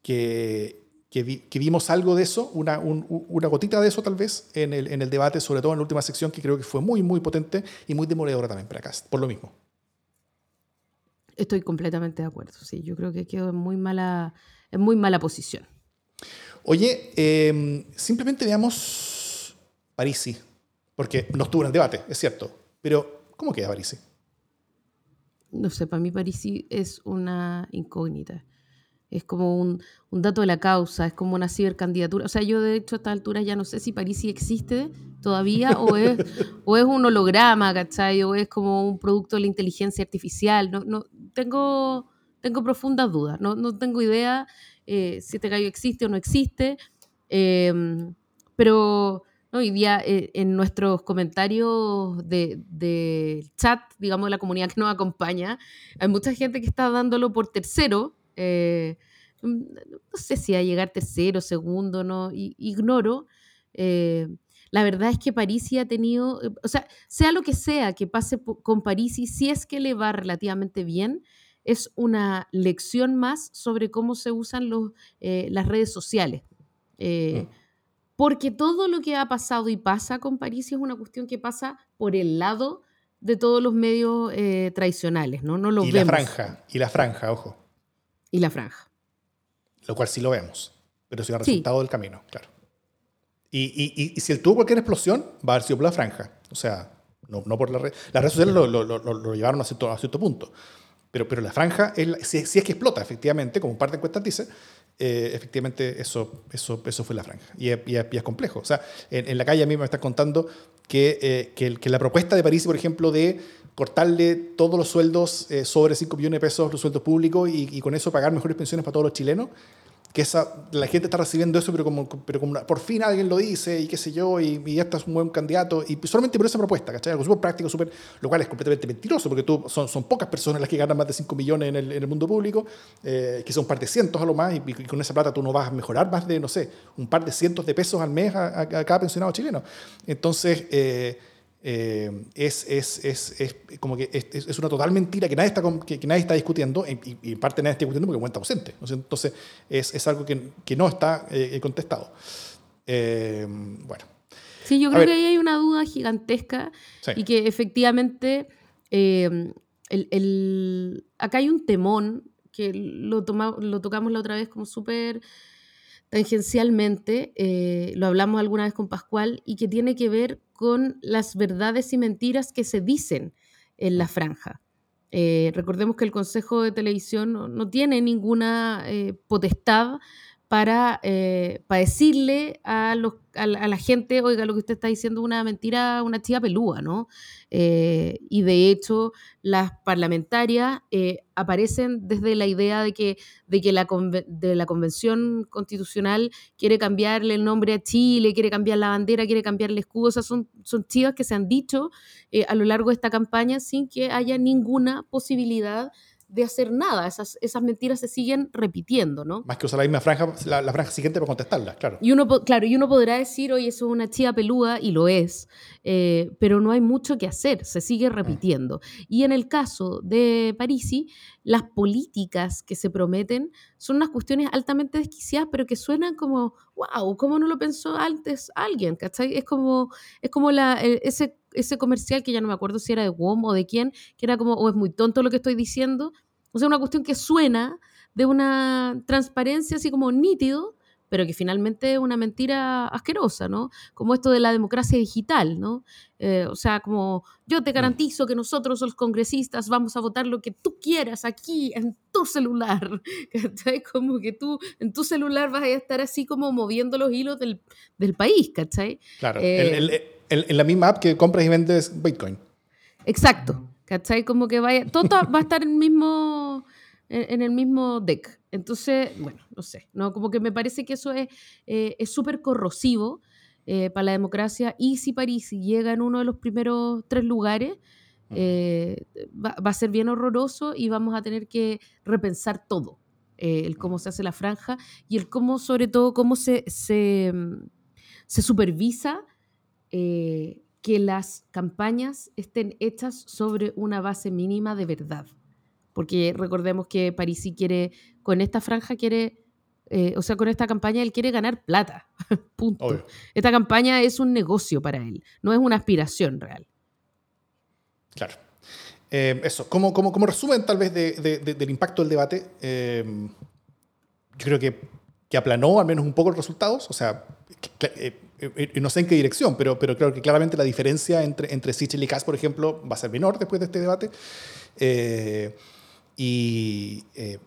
que, que, vimos algo de eso, una, una, gotita de eso tal vez, en el, en el debate, sobre todo en la última sección, que creo que fue muy, muy potente y muy demoledora también para acá, por lo mismo. Estoy completamente de acuerdo, sí, yo creo que quedó en muy mala, en muy mala posición. Oye, eh, simplemente veamos Parisi, porque no estuvo en el debate, es cierto, pero ¿cómo queda Parisi? No sé, para mí Parisi es una incógnita. Es como un, dato de la causa, es como una cibercandidatura. O sea, yo de hecho a esta altura ya no sé si Parisi existe todavía o <laughs> es, o es un holograma, ¿cachai? O es como un producto de la inteligencia artificial. No, no, tengo, tengo profundas dudas, no, no tengo idea eh, si este gallo existe o no existe. Em, pero Hoy día eh, en nuestros comentarios de, chat, digamos, de la comunidad que nos acompaña, hay mucha gente que está dándolo por tercero. Eh, mm, no sé si a llegar tercero, segundo, no, ignoro. Eh, la verdad es que Parisi ha tenido, o sea, sea lo que sea que pase con Parisi, si es que le va relativamente bien, es una lección más sobre cómo se usan los, las redes sociales. Mm porque todo lo que ha pasado y pasa con París es una cuestión que pasa por el lado de todos los medios eh, tradicionales, ¿no? No lo y la franja, y la franja, ojo. Y la franja. Lo cual sí lo vemos, pero es el resultado del camino, claro. Y, y, si él tuvo cualquier explosión, va a haber sido por la franja. O sea, no, no por la red. Las redes sociales lo, lo, lo, llevaron a cierto, a cierto punto. Pero, pero la franja, es si, es que explota, efectivamente, como parte de encuestas dice, eh, efectivamente eso, eso, eso fue la franja. Y es, es, complejo. O sea, en, la calle a mí me están contando que, eh, que, la propuesta de París, por ejemplo, de cortarle todos los sueldos sobre 5 millones de pesos, los sueldos públicos, y, con eso pagar mejores pensiones para todos los chilenos, que esa, la gente está recibiendo eso, pero como, pero como por fin alguien lo dice y qué sé yo, y, y este es un buen candidato, y solamente por esa propuesta, ¿cachai? Algo súper práctico, súper, lo cual es completamente mentiroso, porque tú, son, son pocas personas las que ganan más de 5 millones en el, en el mundo público, eh, que son un par de cientos a lo más, y, con esa plata tú no vas a mejorar más de, no sé, un par de cientos de pesos al mes a, a, a cada pensionado chileno. Entonces, eh, eh, es, es, es, es, como que es, una total mentira que nadie está, que, nadie está discutiendo y, y, en parte nadie está discutiendo porque cuenta ausente. Entonces es, algo que, que, no está eh, contestado. Eh, bueno. Sí, yo creo que ahí hay una duda gigantesca y que efectivamente el, el, acá hay un temón que lo, toma, lo tocamos la otra vez como súper tangencialmente, lo hablamos alguna vez con Pascual, y que tiene que ver con las verdades y mentiras que se dicen en la franja. Eh, recordemos que el Consejo de Televisión no, tiene ninguna eh, potestad para, para decirle a, los, a, la gente, oiga, lo que usted está diciendo es una mentira, una chiva pelúa, ¿no? Eh, y de hecho, las parlamentarias eh, aparecen desde la idea de que, de que la, de la Convención Constitucional quiere cambiarle el nombre a Chile, quiere cambiar la bandera, quiere cambiar el escudo. O sea, son, son chivas que se han dicho eh, a lo largo de esta campaña sin que haya ninguna posibilidad de hacer nada. Esas, esas mentiras se siguen repitiendo, ¿no? Más que usar la misma franja, la, franja siguiente para contestarlas, claro. Y uno, claro, y uno podrá decir, oye, eso es una chía peluda, y lo es, eh, pero no hay mucho que hacer, se sigue repitiendo. Y en el caso de Parisi, las políticas que se prometen son unas cuestiones altamente desquiciadas, pero que suenan como, wow, ¿cómo no lo pensó antes alguien? ¿Cachai? Es como, es como la, ese ese comercial que ya no me acuerdo si era de WOM o de quién, que era como, o es muy tonto lo que estoy diciendo. O sea, una cuestión que suena de una transparencia así como nítido, pero que finalmente es una mentira asquerosa, ¿no? Como esto de la democracia digital, ¿no? Eh, o sea, como yo te garantizo que nosotros los congresistas vamos a votar lo que tú quieras aquí en tu celular, <laughs> ¿cachai? Como que tú en tu celular vas a estar así como moviendo los hilos del, del país, ¿cachai? Claro, el eh, en, la misma app que compras y vendes Bitcoin. Exacto, ¿cachai? Como que vaya, todo va a estar en el mismo, en, el mismo deck. Entonces, bueno, no sé, ¿no? como que me parece que eso es eh, súper corrosivo eh, para la democracia y si París llega en uno de los primeros tres lugares, eh, va, a ser bien horroroso y vamos a tener que repensar todo, el cómo se hace la franja y el cómo, sobre todo, cómo se, se, se supervisa eh, que las campañas estén hechas sobre una base mínima de verdad. Porque recordemos que Parisi quiere, con esta franja quiere, eh, o sea, con esta campaña él quiere ganar plata. <laughs> Punto. Esta campaña es un negocio para él, no es una aspiración real. Claro. Eh, eso, como, como, como, resumen tal vez del impacto del debate, yo creo que, que aplanó al menos un poco los resultados, o sea, eh, no sé en qué dirección, pero, pero creo que claramente la diferencia entre, entre Sichel y Kass, por ejemplo, va a ser menor después de este debate. Eh, y, eh,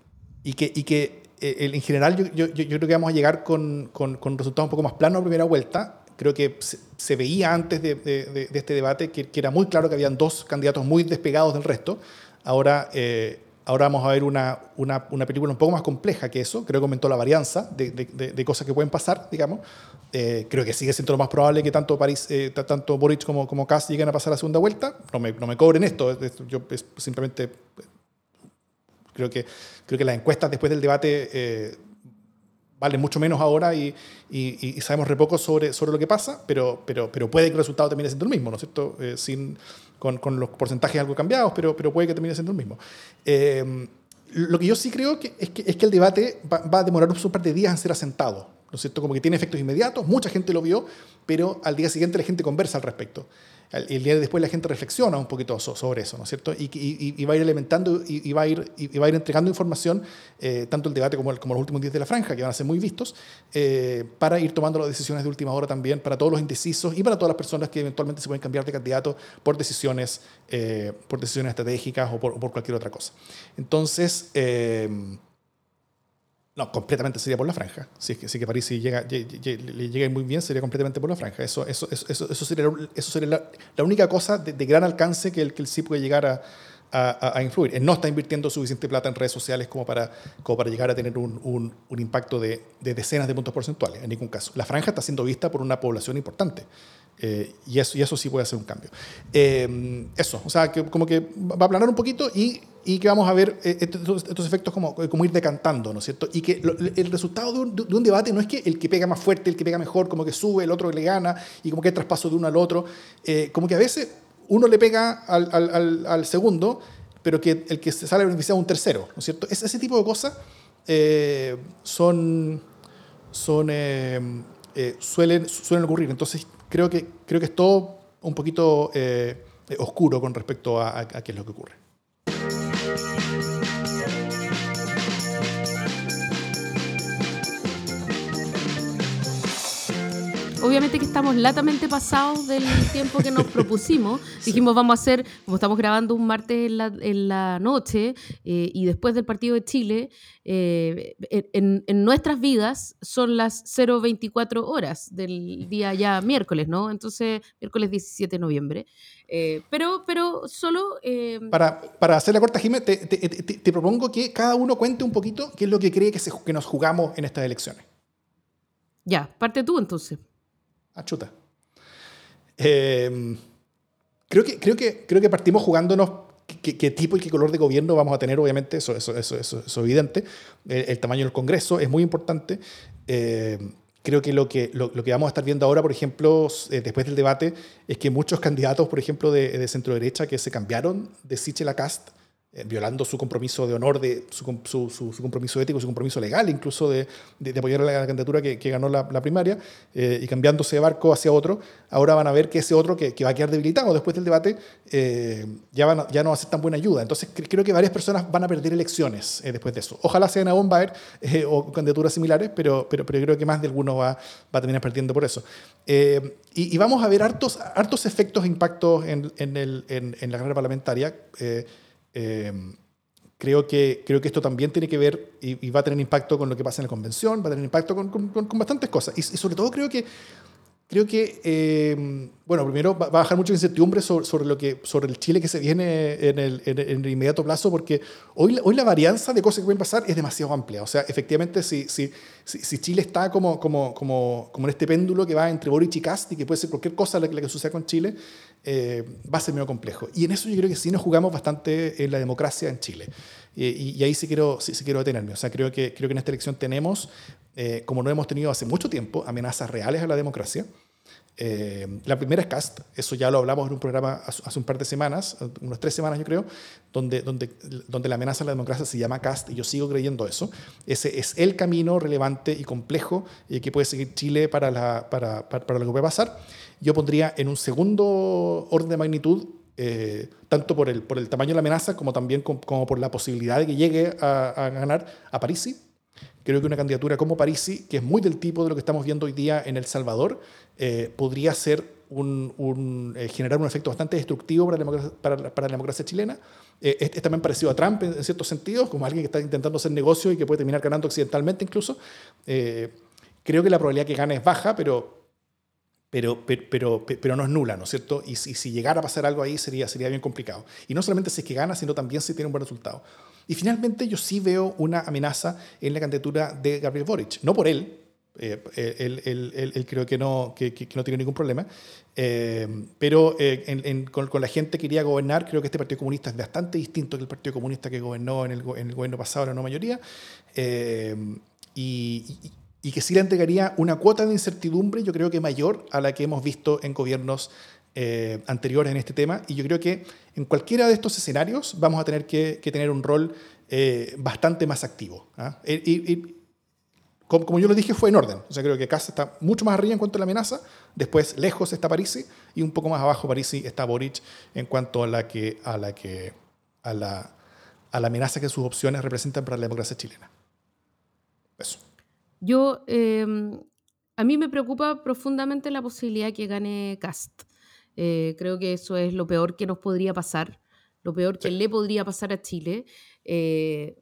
y, que, y que en general yo, yo, yo, creo que vamos a llegar con, con, con resultados un poco más planos a primera vuelta. Creo que se, veía antes de, de, de este debate que, que, era muy claro que habían dos candidatos muy despegados del resto. Ahora Ahora vamos a ver una, una, una, película un poco más compleja que eso. Creo que aumentó la varianza de, de, de cosas que pueden pasar, digamos. Eh, creo que sigue siendo lo más probable que tanto, París, eh, tanto Boric como, como Kass lleguen a pasar la segunda vuelta. No me, no me cobren esto. Yo simplemente creo que, creo que las encuestas después del debate eh, valen mucho menos ahora y, y, sabemos re poco sobre, sobre lo que pasa, pero, pero, pero puede que el resultado termine siendo el mismo, ¿no es cierto? sin con, los porcentajes algo cambiados, pero, pero puede que termine siendo el mismo. Eh, lo que yo sí creo que es, que es que el debate va, a demorar un par de días en ser asentado. ¿no es cierto? Como que tiene efectos inmediatos, mucha gente lo vio, pero al día siguiente la gente conversa al respecto el día después la gente reflexiona un poquito sobre eso, ¿no es cierto? Y, va a ir alimentando y, va a ir, y va a ir entregando información, eh, tanto el debate como, como los últimos días de la franja, que van a ser muy vistos, eh, para ir tomando las decisiones de última hora también, para todos los indecisos y para todas las personas que eventualmente se pueden cambiar de candidato por decisiones, eh, por decisiones estratégicas o por, cualquier otra cosa. Entonces, No, completamente sería por la franja. Si es que, si que París llega, le llega muy bien, sería completamente por la franja. Eso, eso, eso, eso sería, eso sería la, única cosa de, gran alcance que el, que el sí puede llegar a, a, influir. Él no está invirtiendo suficiente plata en redes sociales como para, como para llegar a tener un, un, impacto de, de, decenas de puntos porcentuales, en ningún caso. La franja está siendo vista por una población importante. Eh, y, eso, y eso sí puede hacer un cambio. Eh, eso, o sea, que como que va a aplanar un poquito y, y que vamos a ver eh, estos, efectos como, como ir decantando, ¿no es cierto? Y que el resultado de un, de un, debate no es que el que pega más fuerte, el que pega mejor, como que sube, el otro le gana y como que hay traspaso de uno al otro. como que a veces uno le pega al, al, segundo, pero que el que se sale beneficiado un tercero, ¿no es cierto? Es, ese tipo de cosas son, son suelen, suelen ocurrir. Entonces, creo que, creo que es todo un poquito eh, oscuro con respecto a qué es lo que ocurre. Obviamente que estamos latamente pasados del tiempo que nos propusimos. <laughs> Dijimos, vamos a hacer, como estamos grabando un martes en la, en la noche eh, y después del partido de Chile, eh, en, en, nuestras vidas son las 024 horas del día ya miércoles, ¿no? Entonces, miércoles 17 de noviembre. Eh, pero, pero solo... Para, para, hacer la corta, Jiménez, te, te, te, te, propongo que cada uno cuente un poquito qué es lo que cree que, se, que nos jugamos en estas elecciones. Ya, parte tú entonces. Ah, chuta. Em, creo, que, creo, que, creo que partimos jugándonos qué, tipo y qué color de gobierno vamos a tener, obviamente, eso, eso, eso, eso es evidente. El, tamaño del Congreso es muy importante. Em, creo que lo, que lo, que vamos a estar viendo ahora, por ejemplo, eh, después del debate, es que muchos candidatos, por ejemplo, de, de centro derecha que se cambiaron de Sichel a Cast, eh, violando su compromiso de honor, de su, compromiso ético, su compromiso legal, incluso de, de, apoyar a la candidatura que, ganó la, primaria, eh, y cambiándose de barco hacia otro, ahora van a ver que ese otro que, que va a quedar debilitado después del debate eh, ya, no va a ser tan buena ayuda. Entonces creo que varias personas van a perder elecciones después de eso. Ojalá sean a Bombaer o candidaturas similares, pero, pero, creo que más de alguno va, a terminar perdiendo por eso. Y, vamos a ver hartos, efectos e impactos en la carrera parlamentaria. Em, creo, que, creo que esto también tiene que ver y, va a tener impacto con lo que pasa en la convención, va a tener impacto con, con, con bastantes cosas. Y, y, sobre todo creo que creo que, eh, bueno, primero va a bajar mucha incertidumbre sobre, sobre, lo que, sobre el Chile que se viene en el, en el, inmediato plazo, porque hoy, hoy la varianza de cosas que pueden pasar es demasiado amplia. O sea, efectivamente, si, si, si, Chile está como, como, como, como en este péndulo que va entre Boric y Cast y que puede ser cualquier cosa la, que suceda con Chile, eh, va a ser medio complejo. Y en eso yo creo que sí nos jugamos bastante en la democracia en Chile. Y, y, ahí sí quiero, sí, quiero detenerme. O sea, creo que, creo que en esta elección tenemos, eh, como no hemos tenido hace mucho tiempo, amenazas reales a la democracia. Eh, la primera es Cast, eso ya lo hablamos en un programa hace un par de semanas, unas tres semanas yo creo, donde, donde, donde la amenaza a la democracia se llama Cast y yo sigo creyendo eso. Ese es el camino relevante y complejo que puede seguir Chile para, para, para, lo que puede pasar. Yo pondría en un segundo orden de magnitud, eh, tanto por el, por el tamaño de la amenaza como también como, por la posibilidad de que llegue a, ganar a Parisi Creo que una candidatura como Parisi, que es muy del tipo de lo que estamos viendo hoy día en El Salvador, eh, podría ser un, eh, generar un efecto bastante destructivo para la democracia, para, para la democracia chilena. Eh, es, también parecido a Trump en, ciertos sentidos, como alguien que está intentando hacer negocio y que puede terminar ganando accidentalmente incluso. creo que la probabilidad que gane es baja, pero, pero, pero, pero, no es nula, ¿no es cierto? Y si, si, llegara a pasar algo ahí sería, sería bien complicado. Y no solamente si es que gana, sino también si tiene un buen resultado. Y finalmente yo sí veo una amenaza en la candidatura de Gabriel Boric. No por él, eh, él, él, creo que no, que, no tiene ningún problema, eh, pero eh, con, la gente que quería gobernar, creo que este Partido Comunista es bastante distinto que el Partido Comunista que gobernó en el, en el gobierno pasado, la no mayoría, y, y, que sí le entregaría una cuota de incertidumbre, yo creo que mayor a la que hemos visto en gobiernos eh, anteriores en este tema y yo creo que en cualquiera de estos escenarios vamos a tener que, tener un rol eh, bastante más activo. ¿ah? Y, como, yo lo dije, fue en orden. O sea, creo que Casa está mucho más arriba en cuanto a la amenaza, después lejos está Parisi y un poco más abajo Parisi está Boric en cuanto a la que a la que a la, a la amenaza que sus opciones representan para la democracia chilena. Eso. Yo em, a mí me preocupa profundamente la posibilidad que gane Cast. Eh, creo que eso es lo peor que nos podría pasar, lo peor que le podría pasar a Chile. Eh,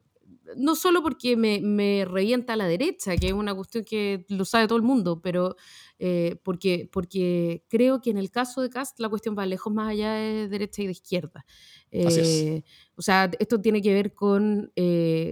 no solo porque me, me revienta a la derecha, que es una cuestión que lo sabe todo el mundo, pero eh, porque, porque creo que en el caso de Cast la cuestión va lejos más allá de derecha y de izquierda. O sea, esto tiene que ver con,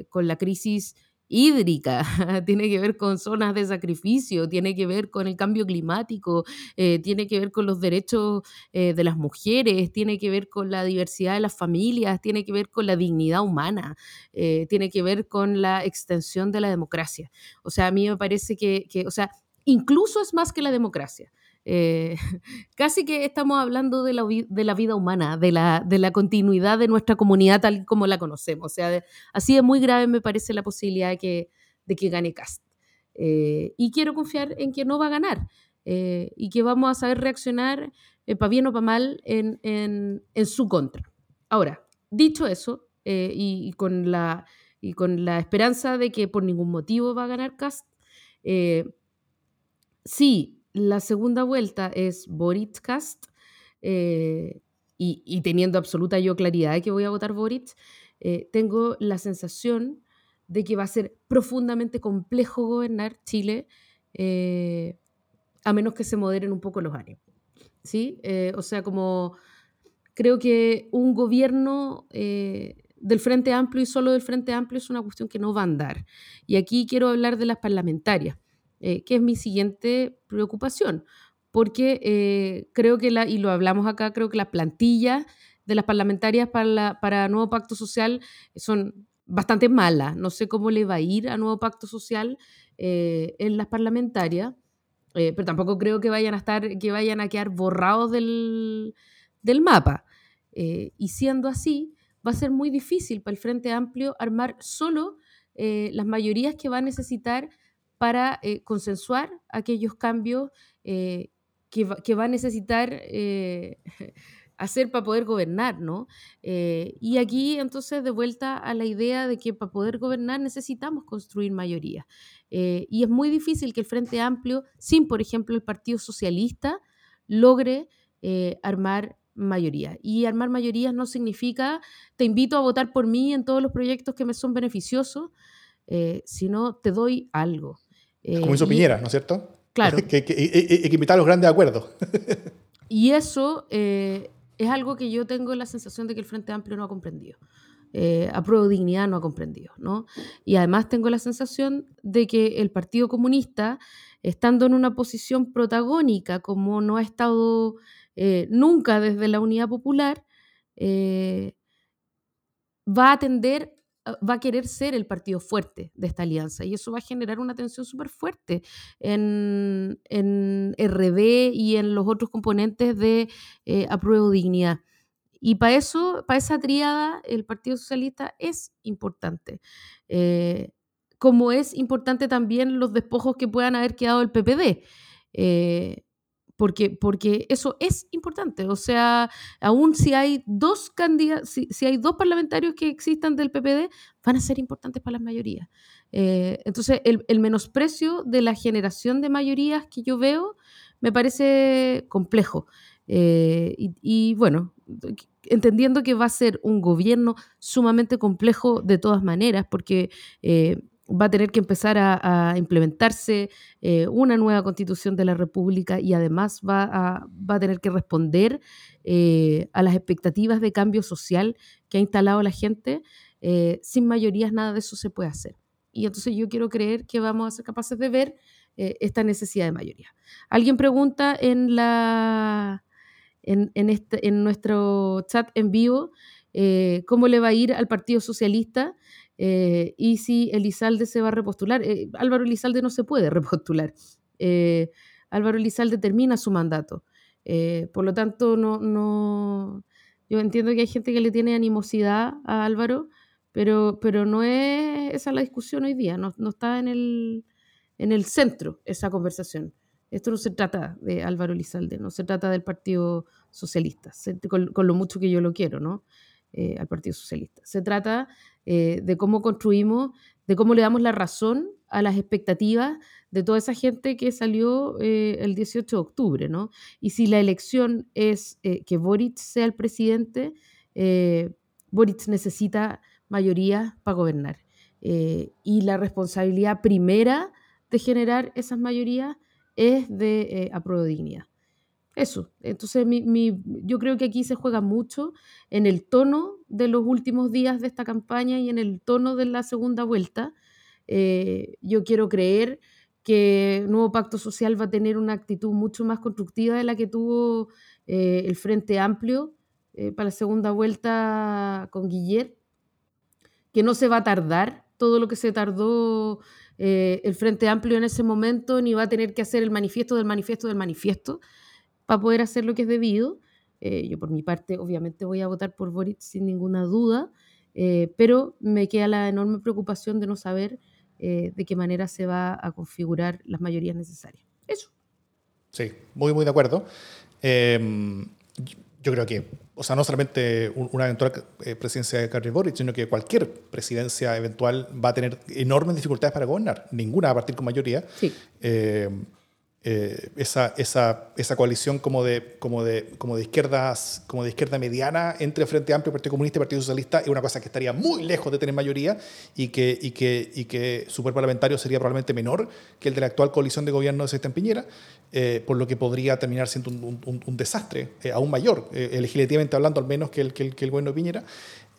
con la crisis hídrica, <laughs> tiene que ver con zonas de sacrificio, tiene que ver con el cambio climático, eh, tiene que ver con los derechos eh, de las mujeres, tiene que ver con la diversidad de las familias, tiene que ver con la dignidad humana, eh, tiene que ver con la extensión de la democracia. O sea, a mí me parece que, que o sea, incluso es más que la democracia. Eh, <laughs> casi que estamos hablando de la, de la vida humana, de la, de la, continuidad de nuestra comunidad tal como la conocemos. O sea, así de muy grave me parece la posibilidad de que, de que gane Cast. Eh, y quiero confiar en que no va a ganar eh, y que vamos a saber reaccionar para bien o para mal en, en, en, su contra. Ahora, dicho eso, y, y, con la, y con la esperanza de que por ningún motivo va a ganar Cast, sí, la segunda vuelta es Boric Cast, eh, y, teniendo absoluta yo claridad de que voy a votar Boric, eh, tengo la sensación de que va a ser profundamente complejo gobernar Chile, eh, a menos que se moderen un poco los ánimos. ¿sí? o sea, como creo que un gobierno del Frente Amplio y solo del Frente Amplio es una cuestión que no va a andar. Y aquí quiero hablar de las parlamentarias. Eh, que es mi siguiente preocupación, porque eh, creo que, la, y lo hablamos acá, creo que las plantillas de las parlamentarias para, para Nuevo Pacto Social son bastante malas. No sé cómo le va a ir a Nuevo Pacto Social eh, en las parlamentarias, pero tampoco creo que vayan a estar, que vayan a quedar borrados del, del mapa. y siendo así, va a ser muy difícil para el Frente Amplio armar solo las mayorías que va a necesitar para eh, consensuar aquellos cambios eh, que, va, a necesitar eh, <laughs> hacer para poder gobernar, ¿no? y aquí entonces de vuelta a la idea de que para poder gobernar necesitamos construir mayoría. y es muy difícil que el Frente Amplio, sin por ejemplo el Partido Socialista, logre armar mayoría. Y armar mayorías no significa te invito a votar por mí en todos los proyectos que me son beneficiosos, sino te doy algo. Como hizo eh, Piñera, ¿no es cierto? Claro. <laughs> que, que, que, invitar a los grandes acuerdos. <laughs> y eso eh, es algo que yo tengo la sensación de que el Frente Amplio no ha comprendido. Eh, apruebo dignidad no ha comprendido, ¿no? Y además tengo la sensación de que el Partido Comunista, estando en una posición protagónica, como no ha estado eh, nunca desde la Unidad Popular, va a tender va a querer ser el partido fuerte de esta alianza y eso va a generar una tensión súper fuerte en, en, RD y en los otros componentes de eh, apruebo dignidad. Y para eso, para esa tríada, el Partido Socialista es importante. Eh, como es importante también los despojos que puedan haber quedado el PPD. Eh, porque, porque eso es importante. O sea, aún si hay dos candidatos, si, hay dos parlamentarios que existan del PPD, van a ser importantes para las mayorías. Eh, entonces, el, menosprecio de la generación de mayorías que yo veo me parece complejo. Eh, y, bueno, entendiendo que va a ser un gobierno sumamente complejo de todas maneras, porque eh, va a tener que empezar a, implementarse eh, una nueva constitución de la República y además va a, va a tener que responder eh, a las expectativas de cambio social que ha instalado la gente. Eh, sin mayorías nada de eso se puede hacer. Y entonces yo quiero creer que vamos a ser capaces de ver esta necesidad de mayoría. Alguien pregunta en, la, en, en, este, en nuestro chat en vivo cómo le va a ir al Partido Socialista. Eh, y si Elizalde se va a repostular. Eh, Álvaro Elizalde no se puede <laughs> repostular. Eh, Álvaro Elizalde termina su mandato. por lo tanto, no, no, yo entiendo que hay gente que le tiene animosidad a Álvaro, pero, pero no es esa la discusión hoy día, no, no está en el, en el centro esa conversación. Esto no se trata de Álvaro Elizalde, no se trata del Partido Socialista, con, con lo mucho que yo lo quiero, ¿no? Al Partido Socialista. Se trata eh, de cómo construimos, de cómo le damos la razón a las expectativas de toda esa gente que salió eh, el 18 de octubre, ¿no? Y si la elección es eh, que Boric sea el presidente, Boric necesita mayoría para gobernar. Eh, y la responsabilidad primera de generar esas mayorías es de eh. Eso, entonces yo creo que aquí se juega mucho en el tono de los últimos días de esta campaña y en el tono de la segunda vuelta. Eh, yo quiero creer que nuevo pacto social va a tener una actitud mucho más constructiva de la que tuvo eh, el Frente Amplio eh, para la segunda vuelta con Guillet, que no se va a tardar todo lo que se tardó el Frente Amplio en ese momento, ni va a tener que hacer el manifiesto del manifiesto del manifiesto para poder hacer lo que es debido. Eh, yo por mi parte obviamente voy a votar por Boric sin ninguna duda, eh, pero me queda la enorme preocupación de no saber eh, de qué manera se va a configurar las mayorías necesarias. Eso. Sí, muy, muy de acuerdo. Em, yo creo que, o sea, no solamente una eventual presidencia de Carlos Boric, sino que cualquier presidencia eventual va a tener enormes dificultades para gobernar, ninguna a partir con mayoría. Sí. Eh, esa, esa, esa, coalición como de, como, de, como, de izquierdas, como de izquierda mediana entre Frente Amplio, Partido Comunista y Partido Socialista es una cosa que estaría muy lejos de tener mayoría y que, y que, y que su parlamentario sería probablemente menor que el de la actual coalición de gobierno de Sebastián Piñera, eh, por lo que podría terminar siendo un, un, desastre eh, aún mayor, legislativamente hablando al menos que el, que el, que el gobierno de Piñera.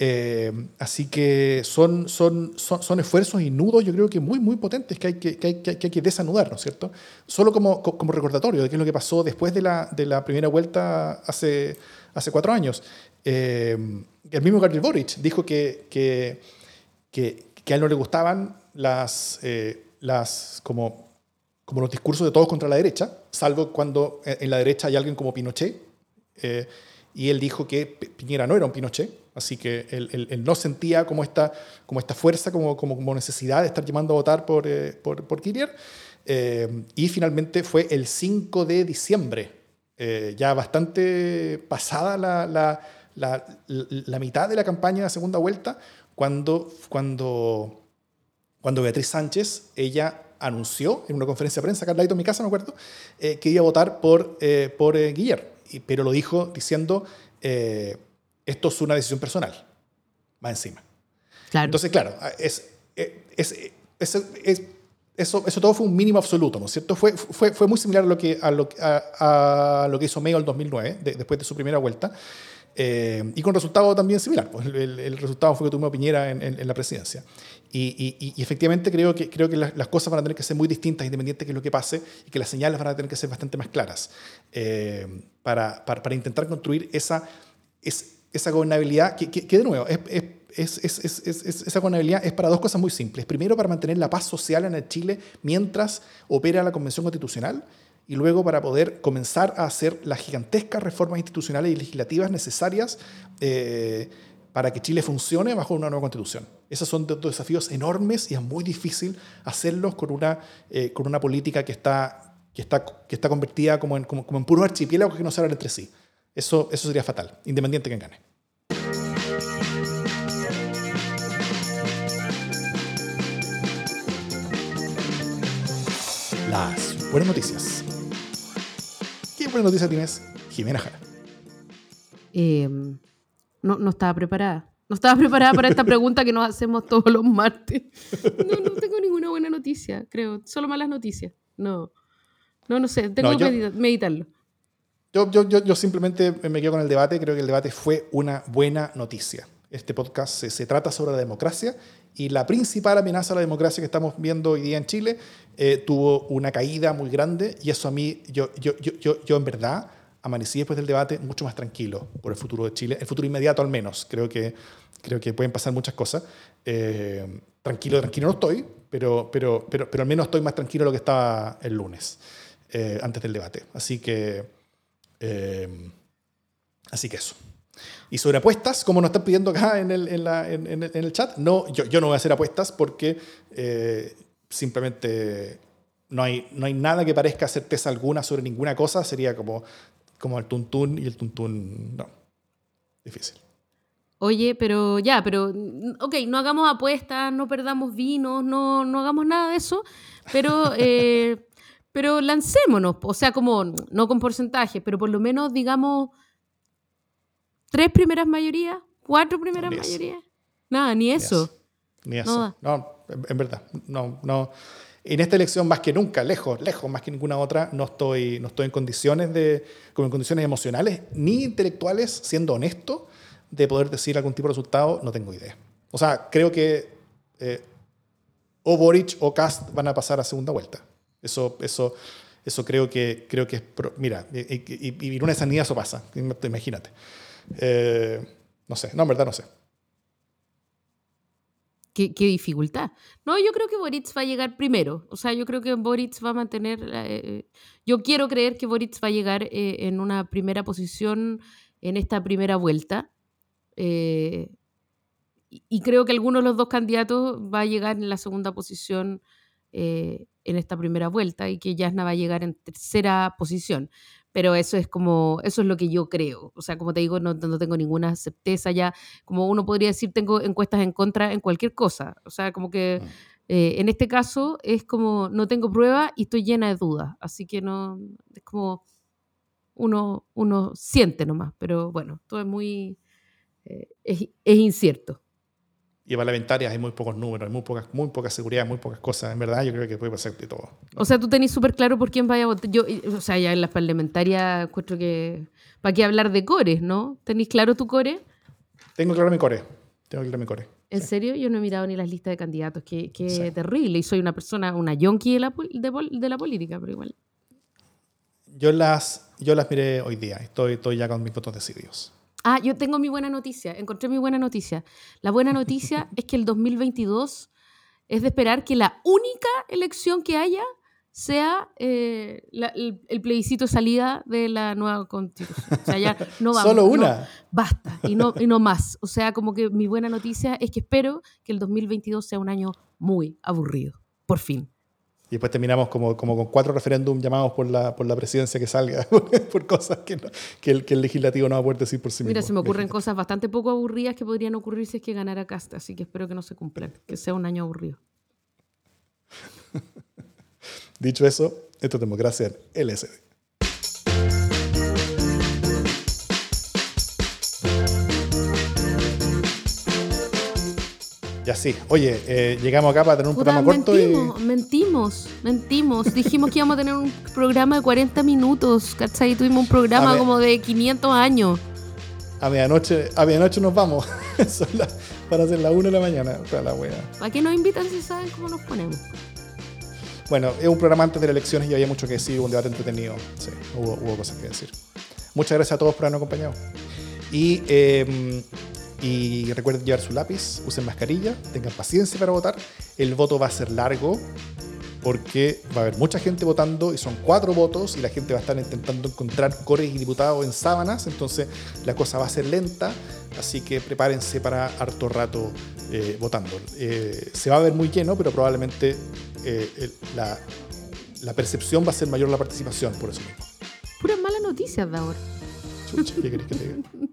Eh, así que son, son, son, esfuerzos y nudos, yo creo que muy, muy potentes que hay que, que, hay, que, hay que desanudar, ¿no es cierto? Solo como, como recordatorio de qué es lo que pasó después de la, de la primera vuelta hace, hace cuatro años. Eh, el mismo Gabriel Boric dijo que, que, a él no le gustaban las, eh, las como, como los discursos de todos contra la derecha, salvo cuando en la derecha hay alguien como Pinochet. y él dijo que Piñera no era un Pinochet, Así que él, no sentía como esta, como esta fuerza, como, como, necesidad de estar llamando a votar por, eh, por, por eh, y finalmente fue el 5 de diciembre, eh, ya bastante pasada la, la, la, la, mitad de la campaña de la segunda vuelta, cuando, cuando, cuando Beatriz Sánchez, ella anunció en una conferencia de prensa, acá en mi casa, me acuerdo, que iba a votar por, por Guillermo, pero lo dijo diciendo esto es una decisión personal, va encima. Entonces, claro, es, es, eso, eso todo fue un mínimo absoluto, ¿no es cierto? Fue, fue, fue muy similar a lo que, a lo, a, lo que hizo Mayo en el 2009, después de su primera vuelta, eh, y con resultado también similar. Pues el, resultado fue que tuvimos Piñera en, en, la presidencia. Y, y, efectivamente creo que, creo que las, cosas van a tener que ser muy distintas, independiente de lo que pase, y que las señales van a tener que ser bastante más claras eh, para, para, para, intentar construir esa, es, esa gobernabilidad, que, que, de nuevo, es, esa gobernabilidad es para dos cosas muy simples. Primero, para mantener la paz social en el Chile mientras opera la Convención Constitucional y luego para poder comenzar a hacer las gigantescas reformas institucionales y legislativas necesarias eh, para que Chile funcione bajo una nueva constitución. Esos son dos desafíos enormes y es muy difícil hacerlos con una, eh, con una política que está, que, está, que está convertida como en, como, como en puros archipiélagos que no se hablan entre sí. Eso, eso sería fatal, independiente de quién gane. Las buenas noticias. ¿Qué buenas noticias tienes, Jimena Jara? Em, no, no estaba preparada. No estaba preparada para esta pregunta que nos hacemos todos los martes. No, no tengo ninguna buena noticia, creo. Solo malas noticias. No. No, no sé. Tengo que meditarlo. Yo, yo, yo, simplemente me quedo con el debate. Creo que el debate fue una buena noticia. Este podcast se, se, trata sobre la democracia y la principal amenaza a la democracia que estamos viendo hoy día en Chile eh, tuvo una caída muy grande y eso a mí, yo, yo, yo, yo, en verdad amanecí después del debate mucho más tranquilo por el futuro de Chile, el futuro inmediato al menos. Creo que, creo que pueden pasar muchas cosas. Eh, tranquilo, tranquilo no estoy, pero, pero, pero, pero al menos estoy más tranquilo de lo que estaba el lunes, eh, antes del debate. Así que... Em, así que eso. Y sobre apuestas, como nos están pidiendo acá en el, en la, en, en el chat, no, yo, yo, no voy a hacer apuestas porque eh, simplemente no hay, no hay nada que parezca certeza alguna sobre ninguna cosa. Sería como, como el tuntún y el tuntún, no. Difícil. Oye, pero ya, pero, ok, no hagamos apuestas, no perdamos vinos, no, no hagamos nada de eso, pero <laughs> eh, pero lancémonos, o sea, como, no con porcentaje, pero por lo menos digamos tres primeras mayorías, cuatro primeras mayorías. Nada, ni eso. Ni eso. No, en, verdad. No, no. En esta elección, más que nunca, lejos, lejos, más que ninguna otra, no estoy, no estoy en condiciones de, como en condiciones emocionales ni intelectuales, siendo honesto, de poder decir algún tipo de resultado, no tengo idea. O sea, creo que eh, o Boric o Cast van a pasar a segunda vuelta. Eso, eso, eso creo que, creo que es... mira, y, y, una sanidad eso pasa, imagínate. Eh, no sé, no, en verdad no sé. Qué, dificultad. No, yo creo que Boric va a llegar primero. O sea, yo creo que Boric va a mantener... Eh, yo quiero creer que Boric va a llegar eh, en una primera posición en esta primera vuelta. y creo que alguno de los dos candidatos va a llegar en la segunda posición en esta primera vuelta y que Yasna va a llegar en tercera posición. Pero eso es como, eso es lo que yo creo. O sea, como te digo, no, no tengo ninguna certeza ya. Como uno podría decir, tengo encuestas en contra en cualquier cosa. O sea, como que mm. eh, en este caso es como, no tengo prueba y estoy llena de dudas. Así que no, es como, uno, uno siente nomás. Pero bueno, todo es muy, eh, es, es incierto y parlamentarias hay muy pocos números, hay muy poca, muy poca seguridad, muy pocas cosas. En verdad, yo creo que puede pasar de todo. O sea, tú tenés súper claro por quién vaya a votar. Yo, o sea, ya en las parlamentarias encuentro que. ¿Para qué hablar de cores, no? ¿Tenés claro tu core? Tengo claro mi core. Tengo claro mi core. ¿En serio? Yo no he mirado ni las listas de candidatos. Qué, qué terrible. Y soy una persona, una yonki de la, de, la política, pero igual. Yo las, yo las miré hoy día. Estoy, estoy ya con mis votos decididos. Ah, yo tengo mi buena noticia, encontré mi buena noticia. La buena noticia <laughs> es que el 2022 es de esperar que la única elección que haya sea eh, el, plebiscito de salida de la nueva constitución. O sea, ya <laughs> no vamos. Solo una. basta, y no, y no más. O sea, como que mi buena noticia es que espero que el 2022 sea un año muy aburrido, por fin. Y después terminamos como, como con cuatro referéndums llamados por la, por la presidencia que salga, <laughs> por cosas que, que, el, que, el, legislativo no va a poder decir por sí mismo. Mira, se me ocurren cosas bastante poco aburridas que podrían ocurrir si es que ganara Casta, así que espero que no se cumplan, que sea un año aburrido. <laughs> Dicho eso, esto es Democracia en LSD. Ya sí. Oye, eh, llegamos acá para tener un programa corto mentimos, y... Mentimos, mentimos. Dijimos que íbamos a tener un programa de 40 minutos, ¿cachai? Tuvimos un programa como de 500 años. A medianoche, a medianoche nos vamos. <laughs> para hacer la 1 de la mañana. la ¿A qué nos invitan si saben cómo nos ponemos? Bueno, es un programa antes de las elecciones y había mucho que decir, un debate entretenido. Sí, hubo, hubo cosas que decir. Muchas gracias a todos por habernos acompañado. Y eh, y recuerden llevar su lápiz, usen mascarilla, tengan paciencia para votar. El voto va a ser largo porque va a haber mucha gente votando y son cuatro votos y la gente va a estar intentando encontrar cores y diputados en sábanas, entonces la cosa va a ser lenta, así que prepárense para harto rato eh, votando. Eh, se va a ver muy lleno, pero probablemente eh, la, la, percepción va a ser mayor la participación por eso mismo. Puras malas noticias de ahora. ¿qué querés que te diga? <laughs>